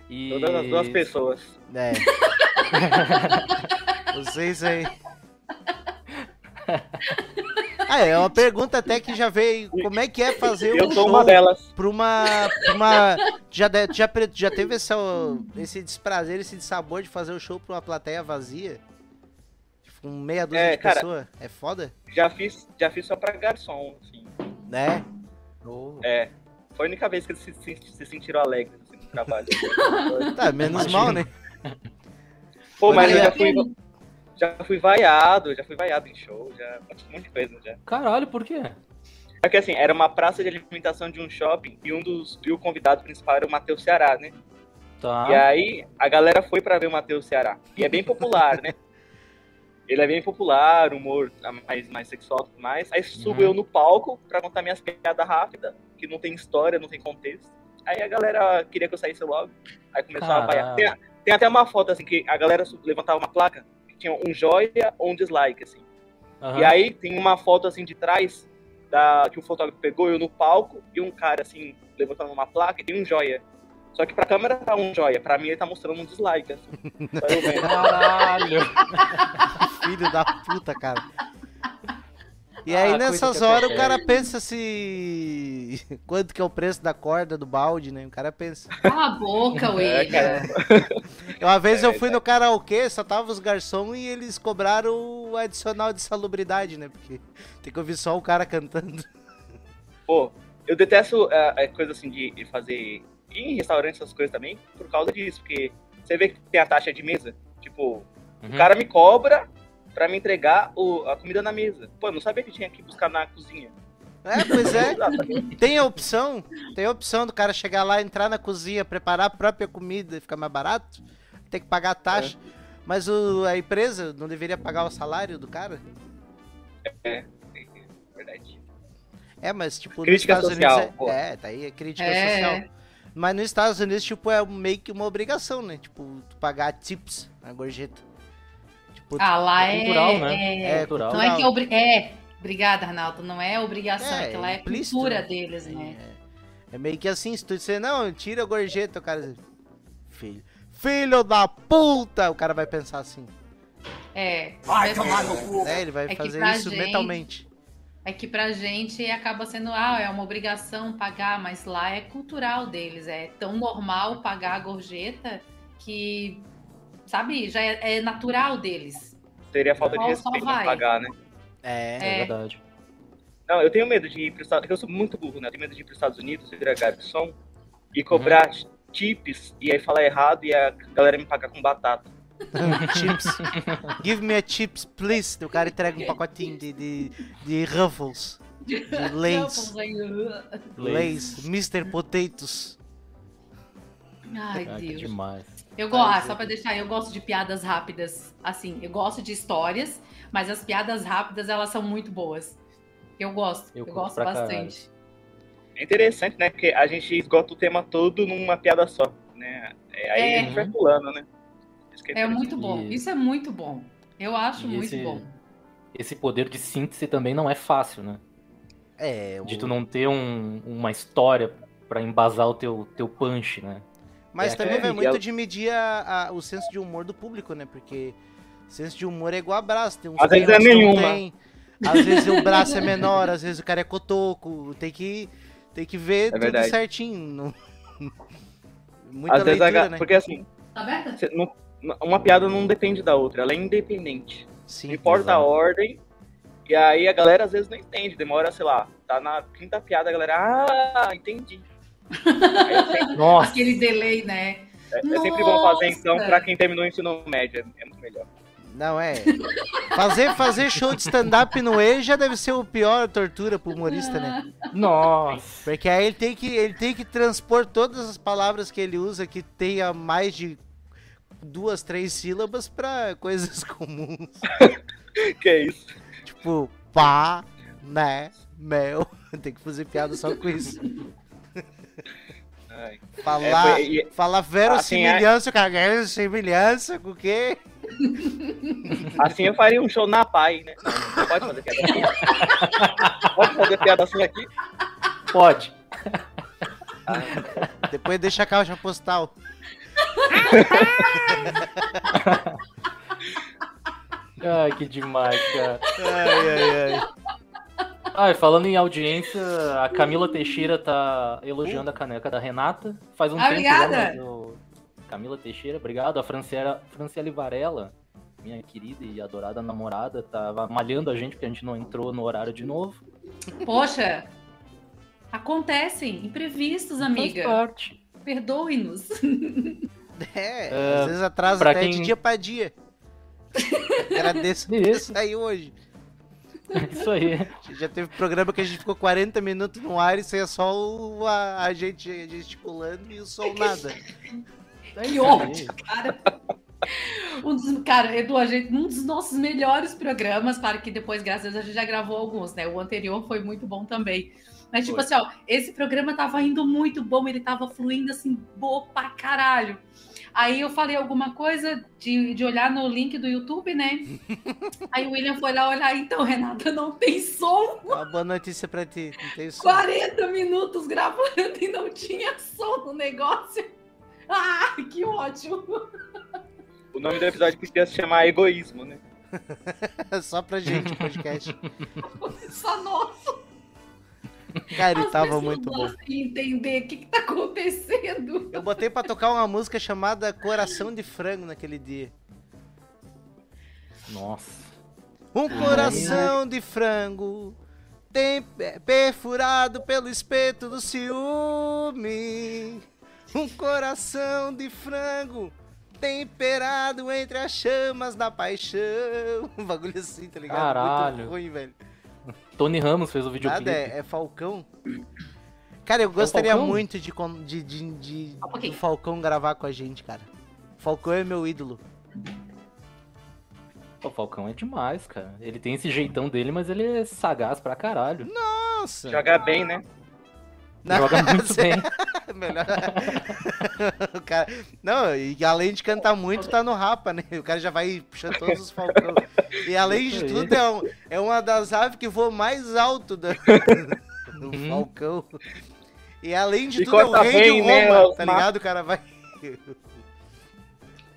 E... Todas as duas pessoas. É. Vocês aí. Ah, é uma pergunta até que já veio. Como é que é fazer Eu um sou show uma delas. pra uma. Pra uma já, já, já teve essa, esse desprazer, esse dissabor de fazer o show pra uma plateia vazia? Com meia dúzia É, de cara. pessoas? É foda? Já fiz, já fiz só pra garçom, assim. Né? Oh, É. Foi a única vez que eles se, se, se sentiram alegres assim, no trabalho. Tá, menos Imagino. mal, né? Pô, mas eu já fui. Já fui vaiado, já fui vaiado em show, já. Um monte de coisa já. Caralho, por quê? É que assim, era uma praça de alimentação de um shopping e um dos. E o convidado principal era o Matheus Ceará, né? Tá. E aí a galera foi pra ver o Matheus Ceará. E é bem popular, né? Ele é bem popular, humor mais, mais sexual e tudo mais. Aí subo Uhum. eu no palco pra contar minhas piadas rápidas, que não tem história, não tem contexto. Aí a galera queria que eu saísse logo. Aí começou a Caralho. vaiar. Tem, tem até uma foto assim que a galera levantava uma placa tinha um joia ou um dislike, assim. Aham. E aí tem uma foto assim de trás da, que o fotógrafo pegou eu no palco e um cara assim levantando uma placa e tem um joia. Só que pra câmera tá um joia, pra mim ele tá mostrando um dislike, assim. Caralho. Filho da puta, cara. E Ah, aí coisa nessas horas o cara pensa se. Quanto que é o preço da corda, do balde, né? O cara pensa. Cala a boca, É, William. cara. Uma vez É, eu fui no karaokê, só tava os garçons e eles cobraram o adicional de salubridade, né? Porque tem que ouvir só o cara cantando. Pô, eu detesto é, é, coisa assim de, de fazer em restaurante essas coisas também por causa disso, porque você vê que tem a taxa de mesa, tipo, Uhum. o cara me cobra pra me entregar o- a comida na mesa. Pô, eu não sabia que tinha que buscar na cozinha. É, pois é. Tem a opção, tem a opção do cara chegar lá, entrar na cozinha, preparar a própria comida e ficar mais barato. Tem que pagar a taxa. Mas o, a empresa não deveria pagar o salário do cara? Verdade. É, mas tipo, Crítica nos Estados social, Unidos. pô. É, é, tá aí a crítica É. social. Mas nos Estados Unidos, tipo, é meio que uma obrigação, né? Tipo, tu pagar tips na gorjeta. Tipo, Ah, lá É é. cultural, né? é- é, cultural. Não é que é, obri... é. Obrigada, Arnaldo. Não é obrigação, é, É, que lá é implícito, cultura né? deles, né? É, é meio que assim, se tu disser, não, tira a gorjeta, o cara filho, filho da puta, o cara vai pensar assim. É. Vai é- tomar no cu. né? Ele vai que fazer isso gente- mentalmente. É que pra gente acaba sendo, ah, é uma obrigação pagar, mas lá é cultural deles. É tão normal pagar a gorjeta que, sabe, já é, é natural deles. Seria falta de respeito pagar, né? É. É, É. verdade. Não, eu tenho medo de ir para Estados Unidos, eu sou muito burro, né? Eu tenho medo de ir para os Estados Unidos, virar garçom e cobrar tips e aí falar errado e a galera me pagar com batata. chips. Give me a chips, please. O cara entrega um pacotinho de, de, de Ruffles. De Lays. Lays. Mr. Potatoes. Ai, Ah, Deus. demais. Eu gosto, só pra deixar, eu gosto de piadas rápidas. Assim, eu gosto de histórias, mas as piadas rápidas, elas são muito boas. Eu gosto, Eu eu, gosto bastante. É interessante, né? Porque a gente esgota o tema todo numa piada só, né? É, aí É. a gente vai pulando, né? É interessante. muito bom, E- isso é muito bom. Eu acho E muito esse- bom. Esse poder de síntese também não é fácil, né? É, o- De tu não ter um- uma história pra embasar o teu, teu punch, né? Mas É, também é, vai muito ela- de medir a- a- o senso de humor do público, né? Porque senso de humor é igual abraço. Tem uns Às vezes é nenhuma. tem. Às vezes o braço é menor, às vezes o cara é cotoco. Tem que, tem que ver tudo verdade. certinho. não- Muita Às vezes a leitura, ga- né? Porque assim, Tá não- uma piada não depende da outra, ela é independente. Sim. Não importa a exato. ordem. E aí a galera às vezes não entende. Demora, sei lá, tá na quinta piada, a galera, ah, entendi. É sempre, Nossa, Aquele delay, né? é sempre bom fazer então pra quem terminou o ensino médio. É muito melhor. Não, é. Fazer, fazer show de stand-up no E já deve ser o pior tortura pro humorista, né? nossa. Porque aí ele tem que, ele tem que transpor todas as palavras que ele usa que tenha mais de duas, três sílabas pra coisas comuns. Que é isso? Tipo, pá, né, mel. Tem que fazer piada só com isso. Ai. Falar, É, foi- e- falar verossimilhança, cara, verossimilhança com o quê? Assim eu faria um show na PAI, né? Não, pode fazer piada assim. Pode fazer piada assim aqui? Pode. Depois deixa a caixa postal. Ai, que demais, cara. Ai, ai, ai. Ah, falando em audiência, a Camila Teixeira tá elogiando a caneca da Renata. Faz um Ah, tempo obrigada. mas o- Camila Teixeira, obrigado. A Franciela, Franciele Varela, minha querida e adorada namorada, tava malhando a gente porque a gente não entrou no horário de novo. Poxa, acontecem imprevistos, amiga. Faz parte. Perdoe-nos. É, É, às vezes atrasa até de quem- dia pra dia. Agradeço por Isso. sair hoje. Isso aí. Já teve programa que a gente ficou 40 minutos no ar e saía só o, a, a gente gesticulando e o som nada. É Que ódio, aí. cara. Um dos, cara, Edu, a gente, um dos nossos melhores programas, claro que depois, graças a Deus, a gente já gravou alguns, né? O anterior foi muito bom também. Mas, tipo Foi. assim, ó, esse programa tava indo muito bom, ele tava fluindo assim, boa pra caralho. Aí eu falei alguma coisa de, de olhar no link do YouTube, né? Aí o William foi lá olhar, então, Renata, não tem som. Uma boa notícia pra ti. Não tem som. 40 minutos gravando e não tinha som no negócio. Ah, que ótimo. O nome do episódio podia se chamar Egoísmo, né? Só pra gente o podcast. Só nosso. Cara, ele As tava muito bom. entender o que, que tá acontecendo. Eu botei pra tocar uma música chamada Coração de Frango naquele dia. Nossa. Um coração de frango tem é, perfurado pelo espeto do ciúme. Um coração de frango temperado entre as chamas da paixão. Um bagulho assim, tá ligado? Caralho. Muito ruim, velho. Tony Ramos fez o videoclipe. Nada, é, é Falcão. Cara, eu gostaria Falcão? muito de, de, de, de- Ah, do Falcão gravar com a gente, cara. Falcão é meu ídolo. O Falcão é demais, cara. Ele tem esse jeitão dele, mas ele é sagaz pra caralho. Nossa! Jogar bem, né? Joga muito bem. Melhor. o cara... Não, e além de cantar muito, tá no rapa, né? O cara já vai puxando todos os falcão. E além de tudo, é, um- é uma das aves que voa mais alto da- do Uhum. falcão. E além de E tudo, é o corta rei bem, de né, Roma, os tá ligado? O cara vai.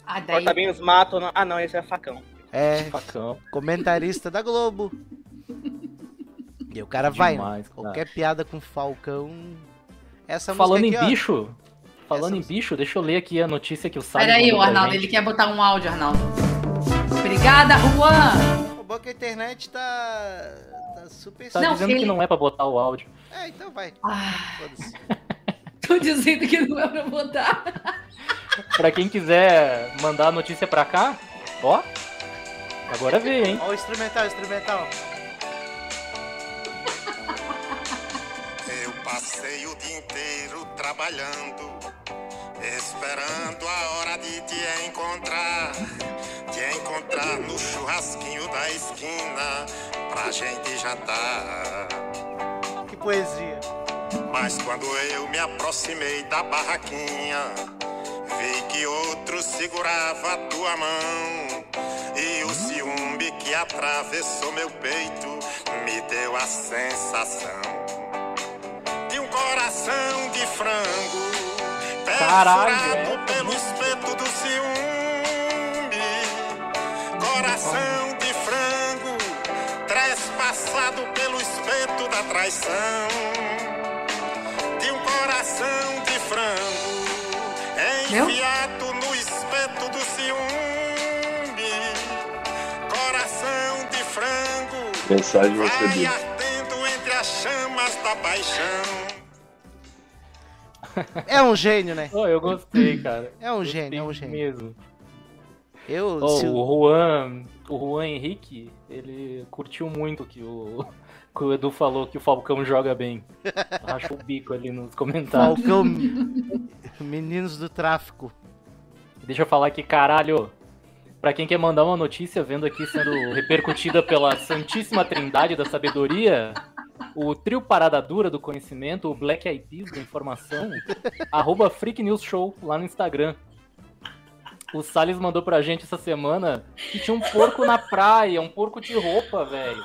Ah, daí. Corta bem os matos. não- Ah, não, esse é facão. É, Facão. comentarista da Globo. E o cara vai, né? Demais, cara. Qualquer piada com falcão. Essa Falando em música aqui, ó. bicho, falando Essa em bicho, deixa eu ler aqui a notícia que o Salles Peraí, o Arnaldo, ele quer botar um áudio, Arnaldo. Obrigada, Juan. O bom que a internet tá. tá super. Tá Não, dizendo ele- que não é pra botar o áudio. É, então vai. Ah, tô dizendo que não é pra botar. Pra quem quiser mandar a notícia pra cá, ó. Agora vê, hein? Ó, o instrumental, o instrumental. Passei o dia inteiro trabalhando, esperando a hora de te encontrar. Te encontrar no churrasquinho da esquina, pra gente jantar. Que poesia. Mas quando eu me aproximei da barraquinha, vi que outro segurava a tua mão. E o ciúme que atravessou meu peito me deu a sensação coração de frango Caralho, perfurado pelo espeto do ciúme. Coração de frango trespassado pelo espeto da traição de um coração de frango enfiado no espeto do ciúme. Coração de frango Mensagem entre as chamas da paixão. É um gênio, né? Ó, eu gostei, cara. É um Gostei gênio, é um gênio. Mesmo. Eu. Ó, se- o Juan, o Juan Henrique, ele curtiu muito que o, que o Edu falou que o Falcão joga bem. Rachou o bico ali nos comentários. Falcão. Meninos do tráfico. Deixa eu falar aqui, caralho. Pra quem quer mandar uma notícia vendo aqui sendo repercutida pela Santíssima Trindade da Sabedoria, o trio Parada Dura do Conhecimento, o Black Eyed Peas da Informação, arroba Freak News Show lá no Instagram. O Salles mandou pra gente essa semana que tinha um porco na praia, um porco de roupa, velho.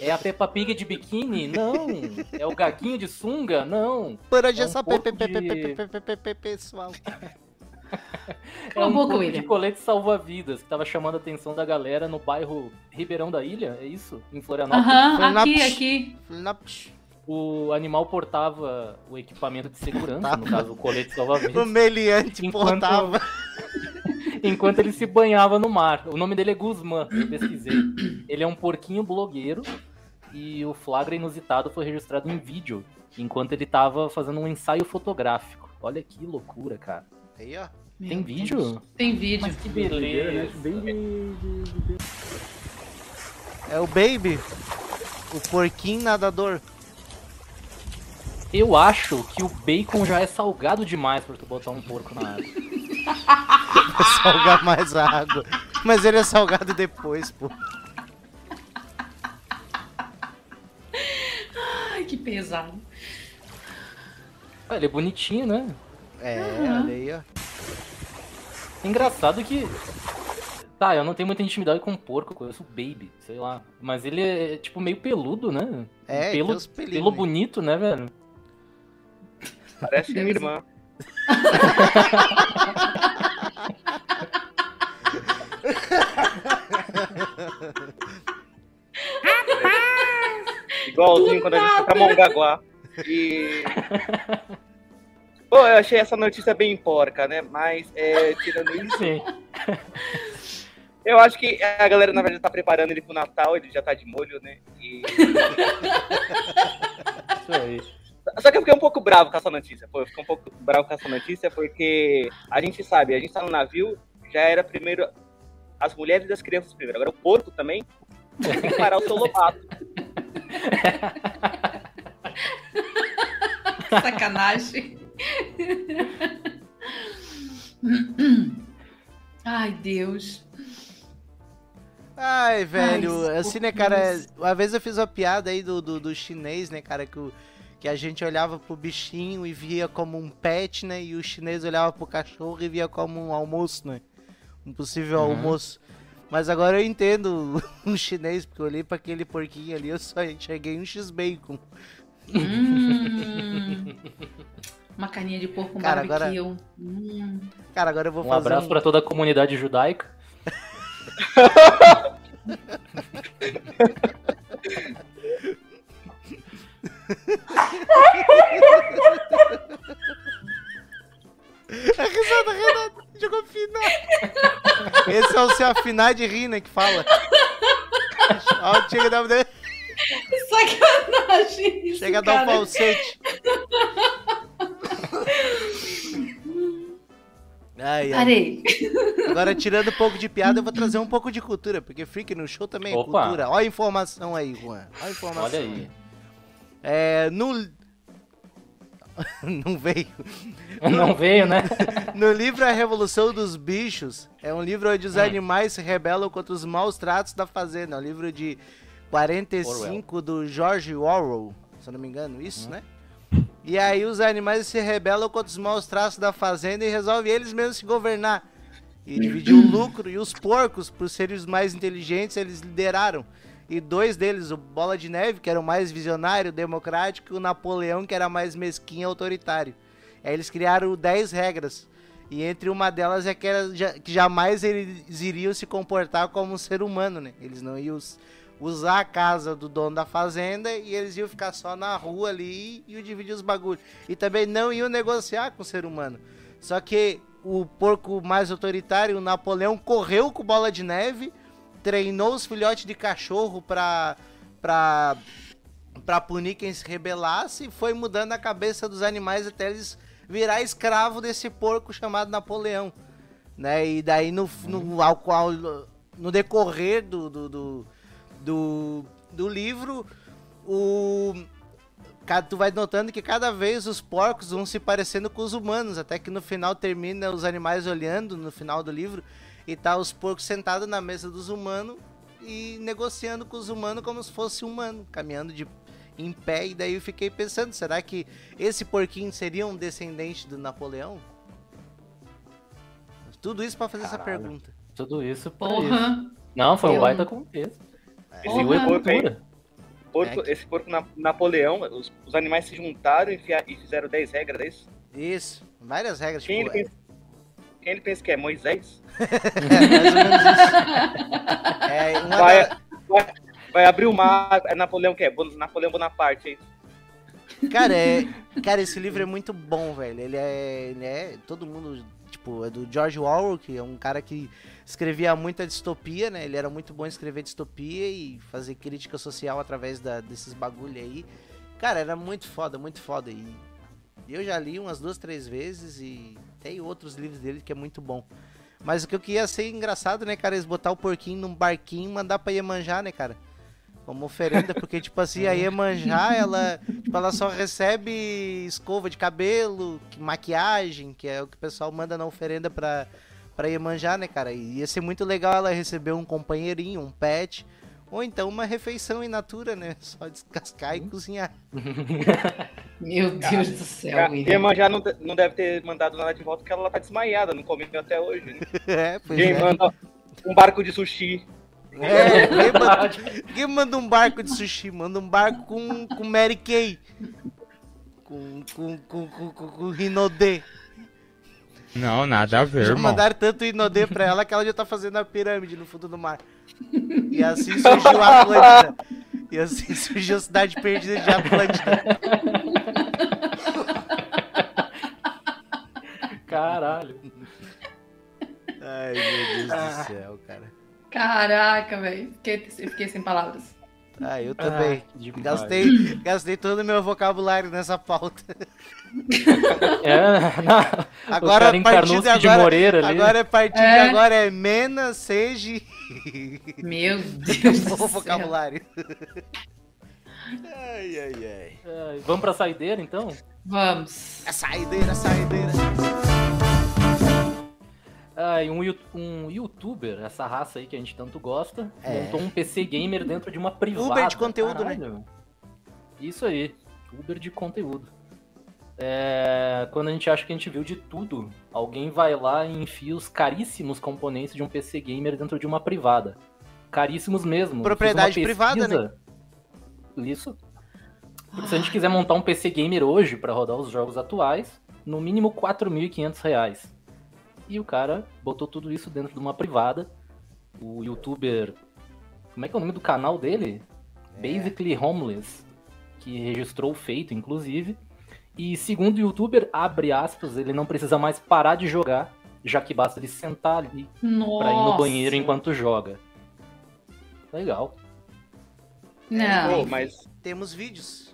É a Peppa Pig de biquíni? Não. É o gaguinho de sunga? Não. Hoje É é um de- pe- pe- pe- pessoal. É um corpo de colete salva-vidas que tava chamando a atenção da galera no bairro Ribeirão da Ilha, é isso? Em Florianópolis. Aham, aqui, aqui. O animal portava o equipamento de segurança, no caso o colete O salva-vidas, meliante Enquanto- portava. enquanto ele se banhava no mar. O nome dele é Guzmán, eu pesquisei. Ele é um porquinho blogueiro e o flagra inusitado foi registrado em vídeo, enquanto ele tava fazendo um ensaio fotográfico. Olha que loucura, cara. Aí, ó. Tem Meu vídeo? Deus. Tem vídeo. Mas que beleza. É o Baby. O porquinho nadador. Eu acho que o bacon já é salgado demais pra tu botar um porco na água. Pra salgar mais a água. Mas ele é salgado depois, pô. Ai, que pesado. Ah, ele é bonitinho, né? É, Aham. olha aí, ó. Engraçado que. Tá, eu não tenho muita intimidade com porco, eu conheço o Baby, sei lá. Mas ele é, tipo, meio peludo, né? É, pelo, tem os pelinhos, pelo né? bonito, né, velho? Parece minha irmã. Igualzinho quando a gente foi pra Mongaguá. E. Pô, eu achei essa notícia bem porca, né? Mas, é, tirando isso, Sim. eu acho que a galera, na verdade, tá preparando ele pro Natal, ele já tá de molho, né? E... Isso aí. Só que eu fiquei um pouco bravo com essa notícia. Pô, eu fiquei um pouco bravo com essa notícia porque a gente sabe, a gente tá no navio, já era primeiro as mulheres e as crianças primeiro. Agora o porco também tem que parar o seu lobato. Sacanagem. Ai, Deus. Ai, velho, Ai, assim, né, cara, uma vez eu fiz uma piada aí do, do, do chinês, né, cara, que, o, que a gente olhava pro bichinho e via como um pet, né, e o chinês olhava pro cachorro e via como um almoço, né, um possível Uhum. almoço. Mas agora eu entendo um chinês, porque eu olhei pra aquele porquinho ali, eu só enxerguei um x-bacon. Hum. Uma carninha de porco com Cara, agora- barbecue. Hum. Cara, agora eu vou Um fazer abraço um... pra toda a comunidade judaica. A risada, Renato. Jogou final. Esse é o se afinar de rir, né? Que fala. Ó, chega a dar, Sacanagem. chega a dar um falsete. Ai, ai. Parei. Agora, tirando um pouco de piada, eu vou trazer um pouco de cultura, porque Freak no Show também é Opa. cultura. Olha a informação aí, Juan. Olha a informação. Olha aí. É, no... Não veio. Não veio, né? No livro A Revolução dos Bichos, é um livro onde os Hum. animais se rebelam contra os maus tratos da fazenda. É um livro de 45 do George Orwell, se eu não me engano, isso, Hum. né? E aí os animais se rebelam contra os maus tratos da fazenda e resolvem eles mesmos se governar. E dividir o lucro. E os porcos, por serem os mais inteligentes, eles lideraram. E dois deles, o Bola de Neve, que era o mais visionário, democrático, e o Napoleão, que era mais mesquinho e autoritário. Aí eles criaram 10 regras. E entre uma delas é que, era, que jamais eles iriam se comportar como um ser humano, né? Eles não iam usar a casa do dono da fazenda e eles iam ficar só na rua ali e iam dividir os bagulhos. E também não iam negociar com o ser humano. Só que o porco mais autoritário, o Napoleão, correu com bola de neve, treinou os filhotes de cachorro pra, pra, pra punir quem se rebelasse e foi mudando a cabeça dos animais até eles virar escravo desse porco chamado Napoleão. Né? E daí no, no, ao qual, no decorrer do, do, do, do, do livro, o, tu vai notando que cada vez os porcos vão se parecendo com os humanos, até que no final termina os animais olhando no final do livro e tá os porcos sentados na mesa dos humanos e negociando com os humanos como se fosse humano, caminhando de em pé e daí eu fiquei pensando, será que esse porquinho seria um descendente do Napoleão? Tudo isso pra fazer essa Caralho. pergunta. Tudo isso por isso. Porra. Não, foi um baita contexto. Esse Viu Porra. a cultura. porco, É esse porco na- Napoleão, os, os animais se juntaram e, fia- e fizeram 10 regras, é isso? Isso, várias regras, Quem, tipo, ele pensa, quem ele pensa que é? Moisés? é, mais ou menos isso. É, uma Vai, da- vai, vai abrir o mar, é Napoleão que é? Napoleão Bonaparte, é isso? Cara, é, cara, esse livro é muito bom, velho. Ele é, ele é. Todo mundo. Tipo, é do George Orwell, que é um cara que escrevia muita distopia, né? Ele era muito bom em escrever distopia e fazer crítica social através da, desses bagulho aí. Cara, era muito foda, muito foda. E eu já li umas duas, três vezes e tem outros livros dele que é muito bom. Mas o que eu queria ser engraçado, né, cara, eles botar o porquinho num barquinho e mandar pra Iemanjá, né, cara? Como oferenda, porque, tipo assim, a Iemanjá, ela, tipo, ela só recebe escova de cabelo, que- maquiagem, que é o que o pessoal manda na oferenda pra, pra Iemanjá, né, cara? E ia ser muito legal ela receber um companheirinho, um pet, ou então uma refeição in natura, né? Só descascar e cozinhar. Meu Deus do céu, A William. Iemanjá não, não deve ter mandado nada de volta porque ela tá desmaiada, não comeu até hoje. Né? É, pois Quem é. manda um barco de sushi. É, quem manda, quem manda um barco de sushi? Manda um barco com, com Mary Kay. Com, com, com, com, com, com Rinodê. Não, nada a ver, Já irmão. mandaram tanto Inodê pra ela que ela já tá fazendo a pirâmide no fundo do mar. E assim surgiu a Atlântida. E assim surgiu a cidade perdida de Atlântida. Caralho. Ai, meu Deus do céu, cara. Caraca, velho. Fiquei, fiquei sem palavras. Ah, eu também. Ah. Gastei, gastei todo o meu vocabulário nessa pauta. É, na- Agora, a partir de agora, Moreira ali. agora, a partir É. de agora é Mena, Seji. Meu Deus do o vocabulário. Ai, ai, ai. É, vamos pra saideira, então? Vamos. A saideira, a saideira. Ah, um, um youtuber, essa raça aí que a gente tanto gosta, É. montou um PC gamer dentro de uma privada. Uber de conteúdo, né? Caralho. Isso aí, Uber de conteúdo. É, quando a gente acha que a gente viu de tudo, alguém vai lá e enfia os caríssimos componentes de um PC gamer dentro de uma privada. Caríssimos mesmo. Propriedade privada, né? Isso. Porque se a gente quiser montar um PC gamer hoje pra rodar os jogos atuais, no mínimo 4.500 reais. E o cara botou tudo isso dentro de uma privada. O youtuber. Como é que é o nome do canal dele? Basically Homeless. Que registrou o feito, inclusive. E segundo o youtuber, abre aspas, ele não precisa mais parar de jogar já que basta ele sentar ali Nossa. pra ir no banheiro enquanto joga. Legal. Não. Pô, mas. Temos vídeos.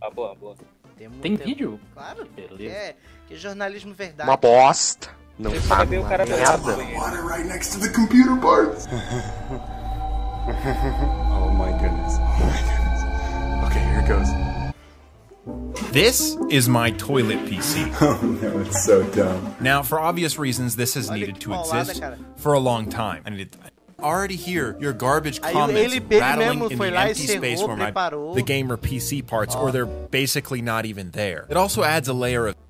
Ah, boa, boa. Temos, Tem temos- vídeo? Claro. Beleza. É, que é jornalismo verdade. Uma bosta. Não Você só sabe o uma cara pelado merda. Water right next to the computer parts. Oh my goodness. Oh my goodness. Okay, here it goes. This is my toilet PC. Oh no, it's so dumb. Now, for obvious reasons, this has needed to exist for a long time. I needed already here your garbage Aí comments ele- ele rattling in foi the empty space cerrou, where my preparou. the gamer PC parts, or ah. they're basically not even there. It also adds a layer of Aí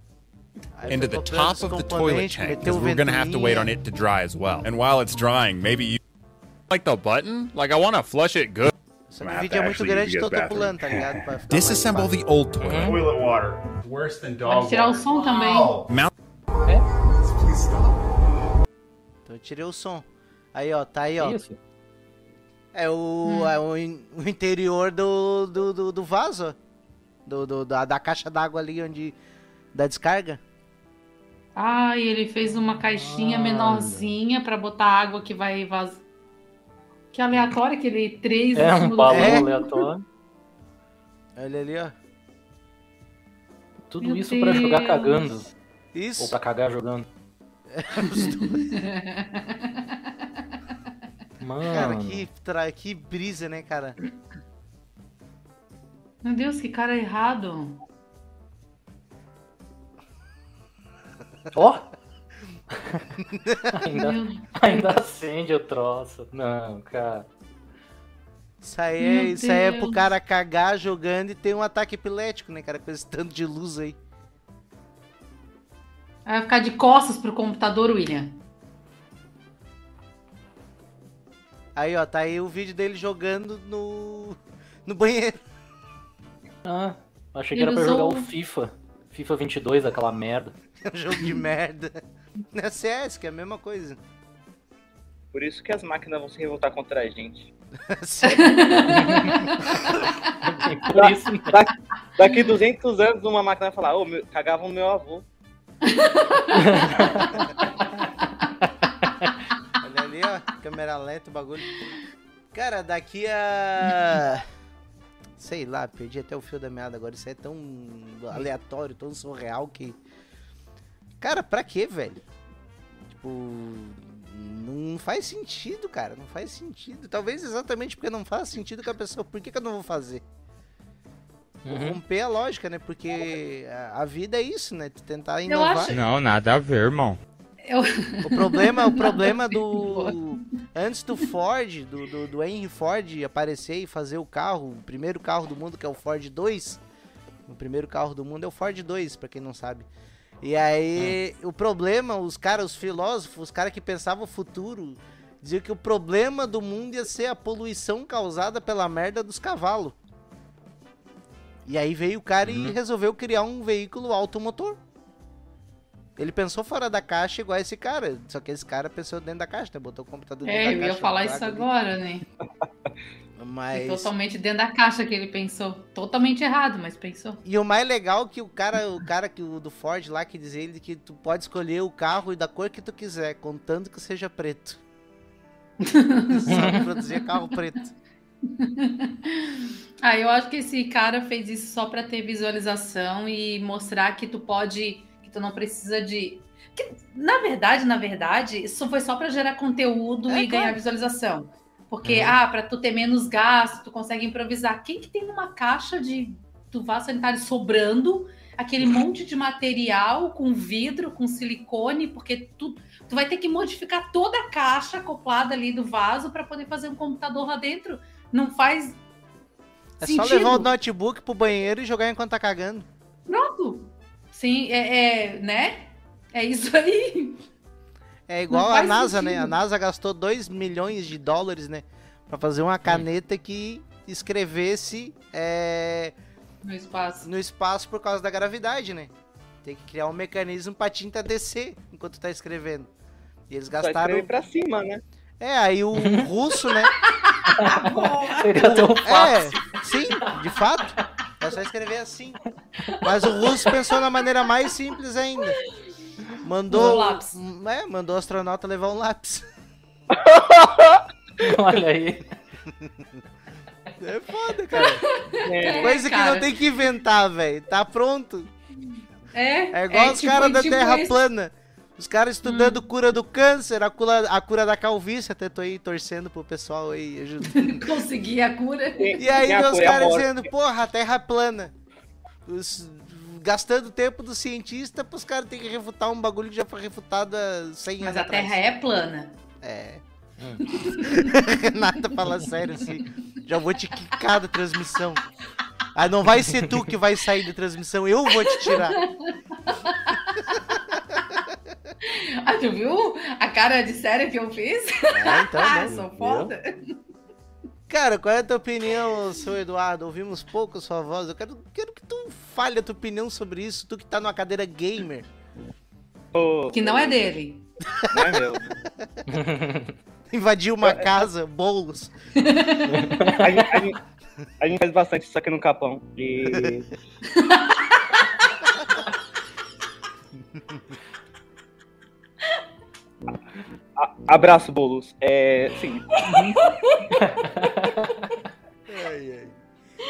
into the top of the toilet tank because we're gonna have to wait on it to dry as well. And while it's drying, maybe you like the button. Like I want to flush it good. É tá Disassemble the old toilet. Toilet water. Worse than dog tirar o som também. Mount Please stop. Então eu tirei o som. Aí, ó, tá aí, ó. Isso. É o, é o, in- o interior do, do, do, do vaso. Do, do- da, da caixa d'água ali onde. Da descarga. Ai, ele fez uma caixinha menorzinha pra botar água que vai vazar. Que aleatório aquele três É um balão É. aleatório. Olha ali, ó. Tudo Meu isso pra jogar cagando. Ou Isso. pra cagar jogando. Mano. Cara, que, tra... que brisa, né, cara? Meu Deus, que cara errado. Ó! ainda, ainda acende o troço. Não, cara. Isso aí, é, isso aí é pro cara cagar jogando e ter um ataque epilético, né, cara? Com esse tanto de luz aí. Vai ficar de costas pro computador, William. Aí, ó, tá aí o vídeo dele jogando no. no banheiro. Ah, achei que Ele era pra jogar usou- o FIFA. FIFA 22, aquela merda. É um jogo de merda. É CS, que é a mesma coisa. Por isso que as máquinas vão se revoltar contra a gente. Sério. Por isso, né? Daqui 200 anos, uma máquina vai falar, ô, meu, cagavam meu avô. Olha ali, ó. Câmera lenta, o bagulho. Cara, daqui a. Sei lá, perdi até o fio da meada agora. Isso é tão aleatório, tão surreal que. Cara, pra quê, velho? Tipo. Não faz sentido, cara. Não faz sentido. Talvez exatamente porque não faz sentido que a pessoa. Por que, que eu não vou fazer? Vou Uhum. romper a lógica, né? Porque a, a vida é isso, né? Tu tentar inovar. acho. Não, nada a ver, irmão. Eu... O problema, o problema do. Antes do Ford, do, do, do Henry Ford aparecer e fazer o carro, o primeiro carro do mundo, que é o Ford 2. O primeiro carro do mundo é o Ford 2, pra quem não sabe. E aí, o problema, os caras, os filósofos, os caras que pensavam o futuro, diziam que o problema do mundo ia ser a poluição causada pela merda dos cavalos. E aí veio o cara e resolveu criar um veículo automotor. Ele pensou fora da caixa igual esse cara. Só que esse cara pensou dentro da caixa, né? Botou o computador dentro É, da eu caixa. ia falar isso agora, né? Mas... Totalmente dentro da caixa que ele pensou. Totalmente errado, mas pensou. E o mais legal é que o cara, o cara que o do Ford lá que diz ele que tu pode escolher o carro e da cor que tu quiser, contando que seja preto. Só produzir carro preto. Ah, eu acho que esse cara fez isso só pra ter visualização e mostrar que tu pode, que tu não precisa de que, na verdade, na verdade, isso foi só pra gerar conteúdo É, e ganhar claro. visualização. Porque, Uhum. ah, pra tu ter menos gasto, tu consegue improvisar. Quem que tem uma caixa de do vaso sanitário sobrando aquele monte de material com vidro, com silicone, porque tu, tu vai ter que modificar toda a caixa acoplada ali do vaso pra poder fazer um computador lá dentro. Não faz É sentido. só levar o notebook pro banheiro e jogar enquanto tá cagando. Pronto. Sim, é, é, né? É isso aí. É igual a NASA, né? sentido. A NASA gastou 2 milhões de dólares, né? Pra fazer uma caneta que escrevesse é, No espaço. no espaço por causa da gravidade, né? Tem que criar um mecanismo pra tinta descer enquanto tá escrevendo. E eles gastaram. escrever pra cima, né? É, aí o russo, né? Seria tão fácil. É, sim, de fato. É só escrever assim. Mas o russo pensou na maneira mais simples ainda. Mandou. Um lápis. É, mandou o astronauta levar um lápis. Olha aí. É foda, cara. É, Coisa que cara. não tem que inventar, velho. Tá pronto. É, É igual os tipo- caras da tipo Terra esse. plana. Os caras estudando cura do câncer, a cura, a cura da calvície. Até tô aí torcendo pro pessoal aí ajudando. Conseguir a cura. E aí tem os caras dizendo, porra, a Terra é plana. Os- gastando tempo do cientista pros caras terem que refutar um bagulho que já foi refutado há 100 Mas anos a atrás. Terra é plana. É. Renata fala sério assim. Já vou te quicar da transmissão. Ah, não vai ser tu que vai sair da transmissão, eu vou te tirar. Ah, tu viu a cara de sério que eu fiz? É, então, Ah, sou foda. Cara, qual é a tua opinião, seu Eduardo? Ouvimos pouco sua voz. Eu quero, quero que tu fale a tua opinião sobre isso. Tu que tá numa cadeira gamer. Pô, Que não é dele. Não é meu. Invadiu uma casa, bolos. A gente, a gente- a gente faz bastante isso aqui no Capão. E. A- abraço, Boulos. É, sim.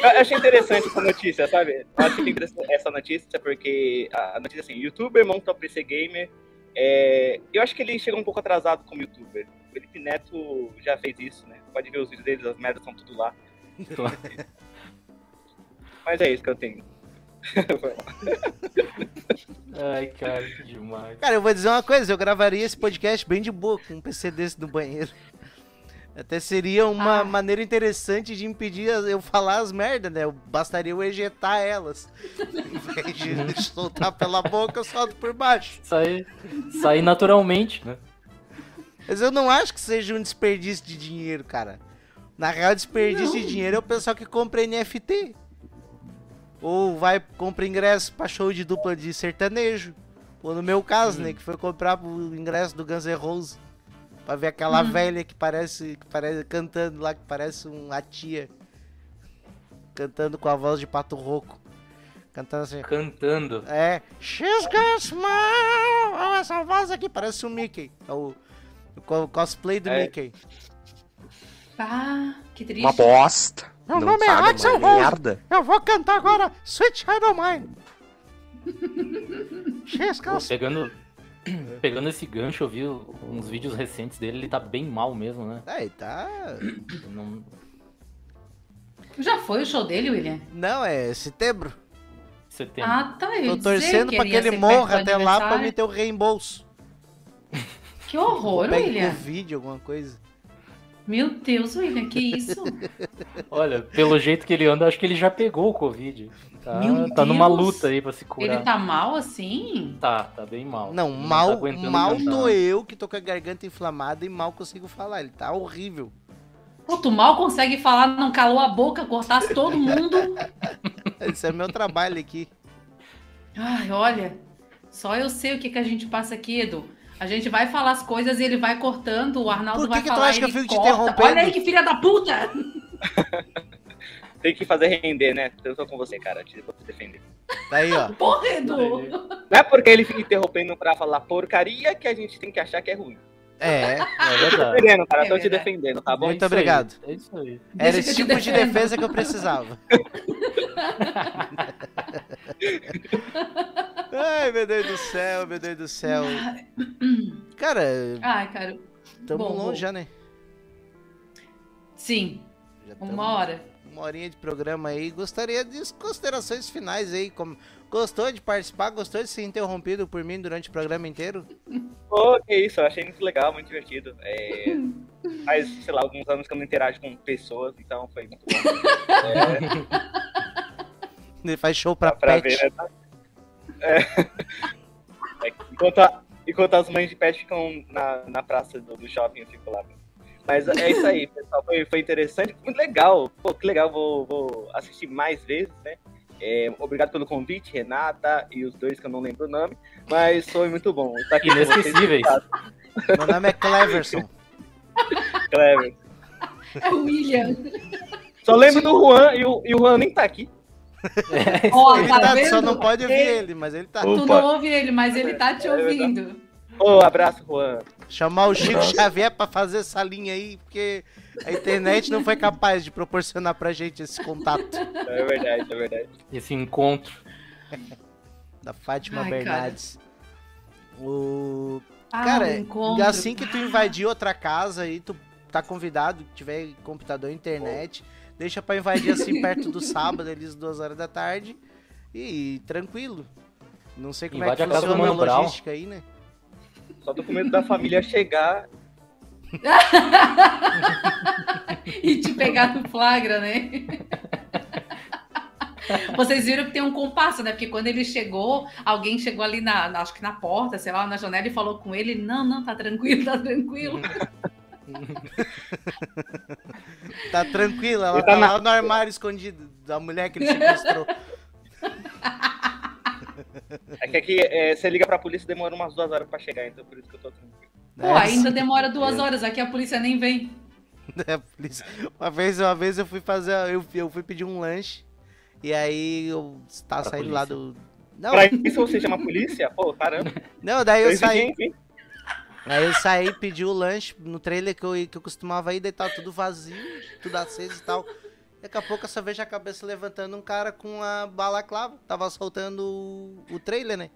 Eu achei interessante essa notícia, sabe? Eu achei interessante essa notícia porque a notícia é assim, youtuber monta o PC Gamer. É, eu acho que ele chegou um pouco atrasado como youtuber. O Felipe Neto já fez isso, né? Pode ver os vídeos deles, as merdas estão tudo lá. Mas é isso que eu tenho. Ai, cara, que demais. Cara, eu vou dizer uma coisa, eu gravaria esse podcast bem de boa com um PC desse no banheiro. Até seria uma Ah. maneira interessante de impedir eu falar as merdas, né? Eu- Bastaria eu ejetar elas. Em vez de soltar pela boca, eu solto por baixo. Sair, sair naturalmente, né? Mas eu não acho que seja um desperdício de dinheiro, cara. Na real, desperdício de dinheiro é o pessoal que compra NFT. Ou vai compra ingresso pra show de dupla de sertanejo. Ou no meu caso, né, que foi comprar o ingresso do Guns N' Roses. Pra ver aquela velha que parece, que parece cantando lá, que parece uma tia. Cantando com a voz de pato rouco. Cantando assim. Cantando. É. She's got smile. Olha essa voz aqui, parece o Mickey. É o, o co- cosplay do É. Mickey. Ah, que triste. Uma bosta. Meu não nome é Axel Rose. Eu vou cantar agora Sweet Child of Mine. A pegando, pegando esse gancho, eu vi uns vídeos recentes dele, ele tá bem mal mesmo, né? É, tá. Não, Já foi o show dele, William? Não, é setembro. setembro. Ah, tá. Eu Tô torcendo pra ele que ele morra até lá pra me ter o reembolso. Que horror, William. Covid, alguma coisa. Meu Deus, William, que isso? Olha, pelo jeito que ele anda, acho que ele já pegou o Covid. Tá, Meu tá numa luta aí pra se curar. Ele tá mal assim? Tá, tá bem mal. Não, Ele tá mal, aguentando mal cantar. tô eu que tô com a garganta inflamada e mal consigo falar. Ele tá horrível. Pô, tu mal consegue falar, não calou a boca, cortasse todo mundo. Esse é meu trabalho aqui. Ai, olha, só eu sei o que, que a gente passa aqui, Edu. A gente vai falar as coisas e ele vai cortando, o Arnaldo Por que vai que tu falar acha que eu ele fico te interrompendo? Olha aí que filha da puta! Tem que fazer render, né? Eu tô com você, cara. Te vou te defender. Tá aí, ó. Porra, Edu! Não é porque ele fica interrompendo pra falar porcaria que a gente tem que achar que é ruim. É. É verdade. Defendendo, cara. É tô te defendendo, tá bom? Muito É obrigado. É isso aí. Era esse tipo de defesa que eu precisava. Ai, meu Deus do céu, meu Deus do céu. Cara, Ai, cara, tamo Bom, longe bom. já, né? sim, Já tamo- uma hora. Uma horinha de programa aí. Gostaria de considerações finais aí. Como... Gostou de participar? Gostou de ser interrompido por mim durante o programa inteiro? Pô, que isso, eu achei muito legal, muito divertido. É, faz, sei lá, alguns anos que eu não interajo com pessoas, então foi muito bom. Ele faz show pra, pra pet. ver, né? É. É, enquanto, a- enquanto as mães de pet ficam na, na praça do, do shopping, eu fico lá. Mas é isso aí, pessoal. Foi, foi interessante, muito legal. Pô, que legal, vou, vou assistir mais vezes, né? É, obrigado pelo convite, Renata e os dois que eu não lembro o nome. Mas foi muito bom. estar aqui com vocês. Inesquecíveis. Meu nome é Cleverson. Clever. É o William. Só lembro do Juan e o, e o Juan nem tá aqui. É, Ele tá tá, vendo? só não pode ouvir Ele- ele, mas ele tá. Tu Opa. não ouve ele, mas ele tá te É ouvindo. Ô, abraço, Juan. Chamar o Chico Nossa. Xavier pra fazer essa linha aí, porque a internet não foi capaz de proporcionar pra gente esse contato É verdade, é verdade. Esse encontro. da Fátima Ai, cara. Bernardes. O Ah, Cara, encontro. assim que tu invadir outra casa e tu tá convidado, tiver computador e internet, deixa pra invadir assim perto do sábado, eles duas horas da tarde e, tranquilo. Não sei como Invade é a que do funciona a Mano Brown. logística aí, né? Só tô com medo da família chegar. e te pegar no flagra, né? Vocês viram que tem um compasso, né? Porque quando ele chegou, alguém chegou ali na- acho que na porta, sei lá, na janela e falou com ele, não, não, tá tranquilo, tá tranquilo. Tá tranquila, ela tá, tá na- lá no armário escondido da mulher que ele sequestrou. É que aqui é, você liga pra polícia demora umas duas horas pra chegar, então por isso que eu tô tranquilo. Pô, É, ainda demora duas horas, aqui a polícia nem vem. É, isso. Uma vez, uma vez eu fui fazer, eu, eu fui pedir um lanche e aí eu tava Pra saindo lá polícia. do não, Pra isso você chama a polícia? Pô, caramba. não, daí eu Eu saí, exigente? Aí eu saí, pedi o lanche no trailer que eu, que eu costumava ir, daí tava tudo vazio, tudo aceso e tal. Daqui a pouco eu só vejo a cabeça levantando um cara com a balaclava, tava soltando o, o trailer, né?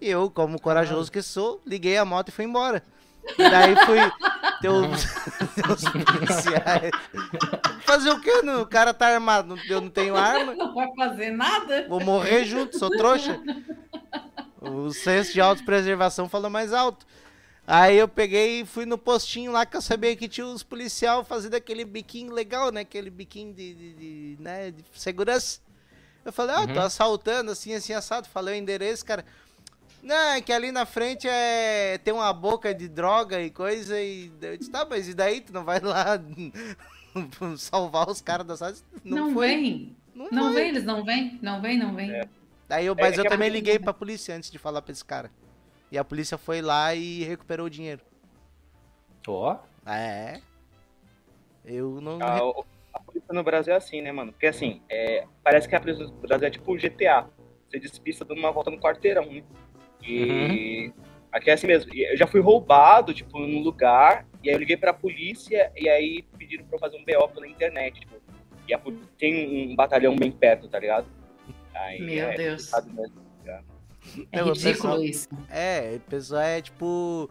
E eu, como corajoso que sou, liguei a moto e fui embora. E daí fui ter os, policiais. Fazer o quê? O cara tá armado, eu não tenho arma. Não vai fazer nada. Vou morrer junto, sou trouxa. O senso de autopreservação falou mais alto. Aí eu peguei e fui no postinho lá que eu sabia que tinha os policial fazendo aquele biquinho legal, né? Aquele biquinho de, de- de, né? de segurança. Eu falei, ah, tô Uhum. assaltando, assim, assim, assado. Falei o endereço, cara. Não, é que ali na frente é tem uma boca de droga e coisa. E eu disse, tá, mas e daí? Tu não vai lá salvar os caras da cidade? Não, foi. vem. Não, Não vem, eles não vêm, não vem, não vem. Daí eu, mas É eu a também liguei pra polícia antes de falar pra esse cara. E a polícia foi lá e recuperou o dinheiro. Ó, É. Eu não. A, o- a polícia no Brasil é assim, né, mano? Porque assim, é, parece que a polícia no Brasil é tipo o GTA. Você despista dando uma volta no quarteirão, né? E aqui é assim mesmo. Eu já fui roubado, tipo, num lugar, e aí eu liguei pra polícia, e aí pediram pra eu fazer um BO pela internet, tipo. E a, tem um batalhão bem perto, tá ligado? Aí, Meu é Deus. mesmo. É Não, ridículo pessoal- isso. É, o pessoal é tipo.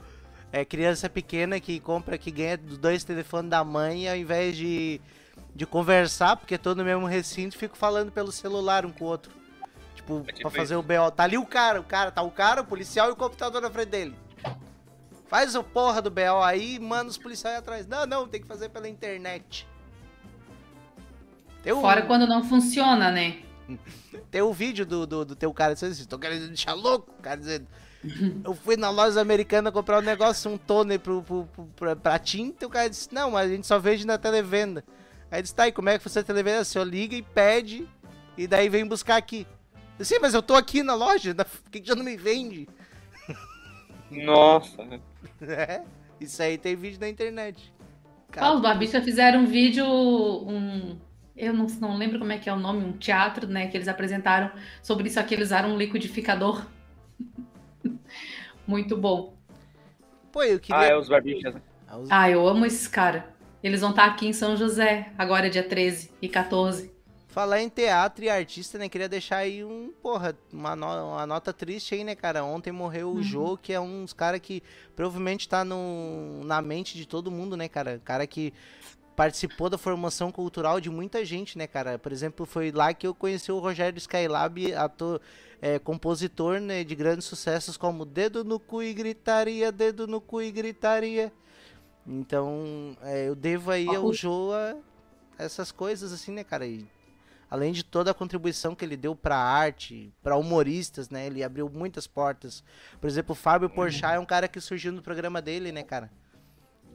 É criança pequena que compra, que ganha dos dois telefones da mãe e ao invés de, de conversar, porque tô no mesmo recinto, fico falando pelo celular um com o outro. Tipo, É tipo pra fazer o BO. Tá ali o cara, o cara, tá o cara, o policial e o computador na frente dele. Faz o porra do BO aí e manda os policiais atrás. Não, não, tem que fazer pela internet. Tem um, Fora quando não funciona, né? tem um vídeo do, do, do teu cara dizendo assim, tô querendo deixar louco, o cara dizendo. Eu fui na loja americana comprar um negócio, um toner pro, pro, pro, pra, pra tinta, e o cara disse, não, mas a gente só vende na televenda. Aí disse, tá, e como é que você televenda? Você liga e pede, e daí vem buscar aqui. Eu, Sim, mas eu tô aqui na loja, por que, já não me vende? Nossa, É, isso aí tem vídeo na internet. Ah, os Barbicha fizeram um vídeo, um. Eu não, não lembro como é que é o nome, um teatro, né? Que eles apresentaram sobre isso aqui. Eles usaram um liquidificador. Muito bom. Pô, eu queria... Ah, é os barbichas. Ah, os- Ah, eu amo esses caras. Eles vão estar aqui em São José, agora é dia 13 e 14. Falar em teatro e artista, né? Queria deixar aí um, porra, uma, no- uma nota triste aí, né, cara? Ontem morreu o Jô, que é um dos caras que provavelmente tá no, na mente de todo mundo, né, cara? Cara que participou da formação cultural de muita gente, né, cara? Por exemplo, foi lá que eu conheci o Rogério Skylab, ator, é, compositor, né, de grandes sucessos como Dedo no Cu e Gritaria, Dedo no Cu e Gritaria. Então, é, eu devo aí ao Ó, o- Jô a essas coisas, assim, né, cara? E além de toda a contribuição que ele deu pra arte, pra humoristas, né? Ele abriu muitas portas. Por exemplo, o Fábio Porchat é um cara que surgiu no programa dele, né, cara?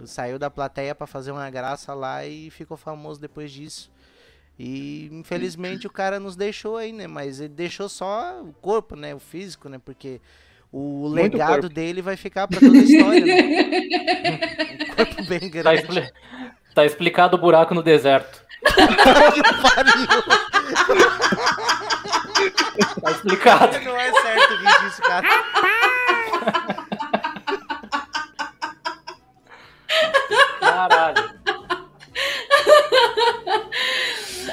Saiu da plateia pra fazer uma graça lá e ficou famoso depois disso. E infelizmente o cara nos deixou aí, né? Mas ele deixou só o corpo, né? O físico, né? Porque o Muito legado corpo. dele vai ficar pra toda a história, né? Um corpo bem tá, grande. expli- tá explicado o buraco no deserto. Que pariu! Tá explicado. Não é certo rir disso, cara. Caralho.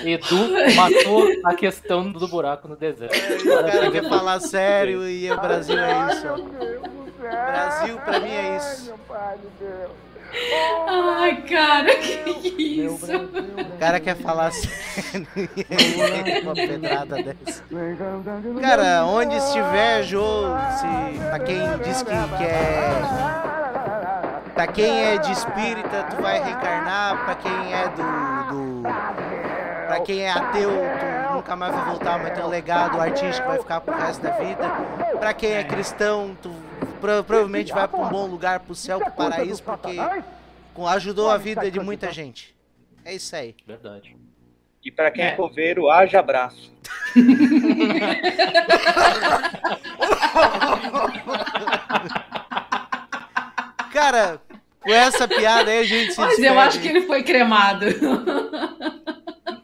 Edu matou a questão do buraco no deserto. O cara quer falar sério e o Brasil é isso. Brasil pra mim é isso. Ai, cara, que isso? O cara quer falar sério e aí uma pedrada dessa. Cara, onde estiver, Jô, se, pra quem diz que quer. Pra quem é de espírita, tu vai reencarnar. Pra quem é do. do pra quem é ateu, tu nunca mais vai voltar, mas teu legado artístico vai ficar pro resto da vida. Pra quem é cristão, tu pro- provavelmente vai pra um bom lugar, pro céu, pro paraíso, porque ajudou a vida de muita gente. É isso aí. Verdade. E pra quem é, É. coveiro, haja abraço. Cara, com essa piada aí a gente se Mas despede. eu acho que ele foi cremado.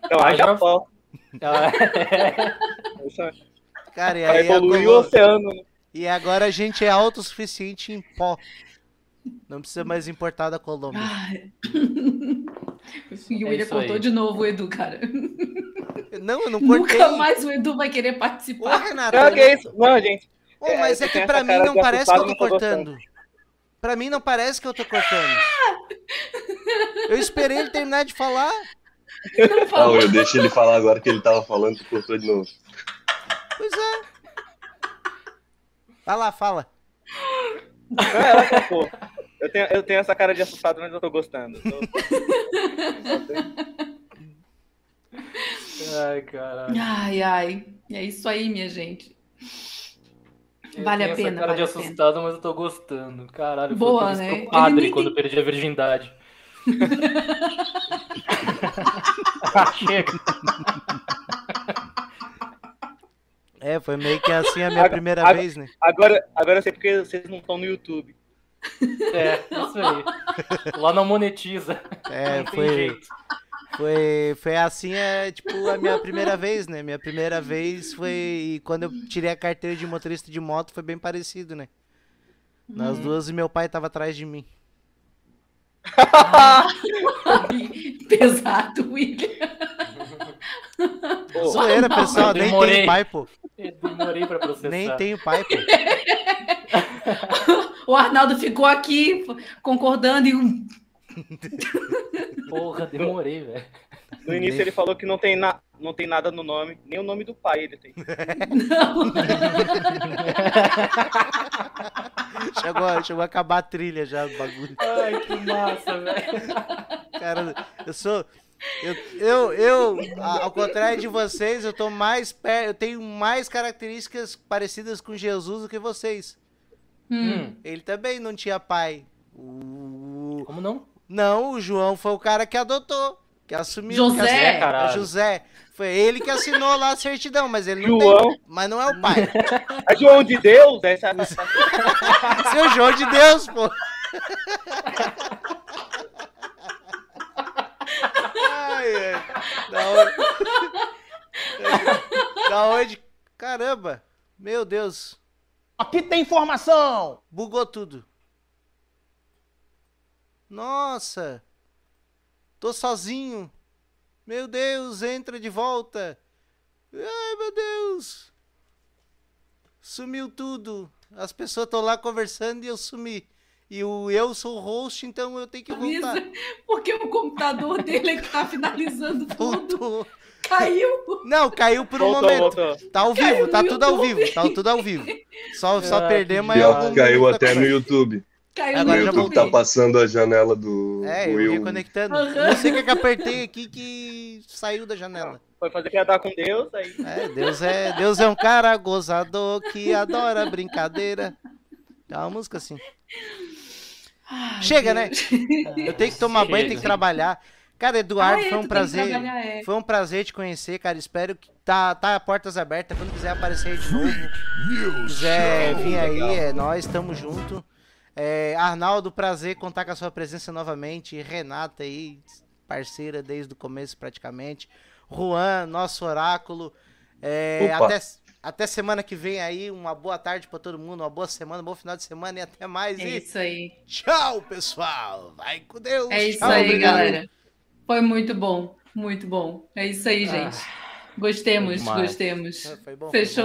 Então, pó. Ah, Isso é- Cara, e aí evoluir o agora, oceano. né? e agora a gente é autossuficiente em pó. Não precisa mais importar da Colômbia. Ai. E o É William cortou de novo o Edu, cara. Não, eu não cortei. Nunca mais o Edu vai querer Ô, participar. Renata, Não, eu que é isso? Não, gente. Ô, mas é, É, que pra mim não parece que eu tô não tô gostando. Pra mim não parece que eu tô cortando. Eu esperei ele terminar de falar. Não falou. eu deixo ele falar agora que ele tava falando, tu cortou de novo. Pois é. Vai lá, fala. Não, ela topou. Eu tenho, eu tenho essa cara de assustado, mas eu tô gostando. Tô- Ai, caralho. Ai, ai. É isso aí, minha gente. Vale a tenho essa pena, cara vale de a pena. assustado, mas eu tô gostando. Caralho, Boa, foi né? Ele padre nem quando perdi a virgindade. Chega. É, foi meio que assim a minha primeira ag- vez, né? Agora, agora eu sei porque vocês não estão no YouTube. É, isso aí. Lá não monetiza. É, não foi, jeito. Foi, foi assim, é, tipo, a minha primeira vez, né? Minha primeira vez foi e quando eu tirei a carteira de motorista de moto, foi bem parecido, né? Nas duas, e meu pai tava atrás de mim. Pesado, William. Pô, Zoeira, pessoal, nem demorei. tenho pai, pô. Eu demorei pra processar. Nem tenho pai, pô. O Arnaldo ficou aqui concordando e um. Porra, demorei, velho. no início ele falou que não tem, na, não tem nada no nome, nem o nome do pai ele tem. Não. Chegou, chegou a acabar a trilha já do bagulho. Ai, que massa, velho. Cara, eu sou. Eu, eu, eu, ao contrário de vocês, eu tô mais perto. Eu tenho mais características parecidas com Jesus do que vocês. Hum, Ele também não tinha pai. O... como não? Não, o João foi o cara que adotou. Que assumiu. José? que assumiu- É, caralho. É José. Foi ele que assinou lá a certidão, mas ele não João. tem. Mas não é o pai. É João de Deus? Essa, Seu João de Deus, pô. Ai, ai. Da onde? Da onde? Caramba. Meu Deus. Aqui tem informação! Bugou tudo. Nossa. Tô sozinho. Meu Deus, entra de volta. Ai, meu Deus. Sumiu tudo. As pessoas estão lá conversando e eu sumi. E o eu sou o host, então eu tenho que voltar. Porque o computador dele é que tá finalizando tudo. Voltou. Caiu. Não, caiu por um voltou, momento. voltou. Tá ao Caiu vivo, no tá tudo ao YouTube. vivo, tá tudo ao vivo. Só, só Ah, perdemos aí algum que caiu até no. YouTube. Caiu Agora no já YouTube tá passando a janela do É, eu Will. ia conectando. Aham. Não sei o que, que apertei aqui que saiu da janela. Foi fazer piada com Deus, aí. É, Deus é, Deus é um cara gozador que adora brincadeira. Tem uma música assim. Ai, Chega, Deus. Eu tenho que tomar banho, tenho que trabalhar. Cara, Eduardo, Ah, é, foi um que prazer. é. Foi um prazer te conhecer, cara. Espero que tá, tá portas abertas. Quando quiser aparecer aí de novo, quiser vir aí, é nós, tamo junto. É, Arnaldo, prazer contar com a sua presença novamente. Renata aí, parceira desde o começo praticamente. Juan, nosso oráculo. É, até, Até semana que vem aí. Uma boa tarde pra todo mundo, uma boa semana, um bom final de semana e até mais. É e isso aí. tchau, pessoal. Vai com Deus. É isso Tchau, aí, obrigado. galera. Foi muito bom, muito bom. É isso aí, gente. Gostemos, demais. gostemos. Foi bom, foi Fechou.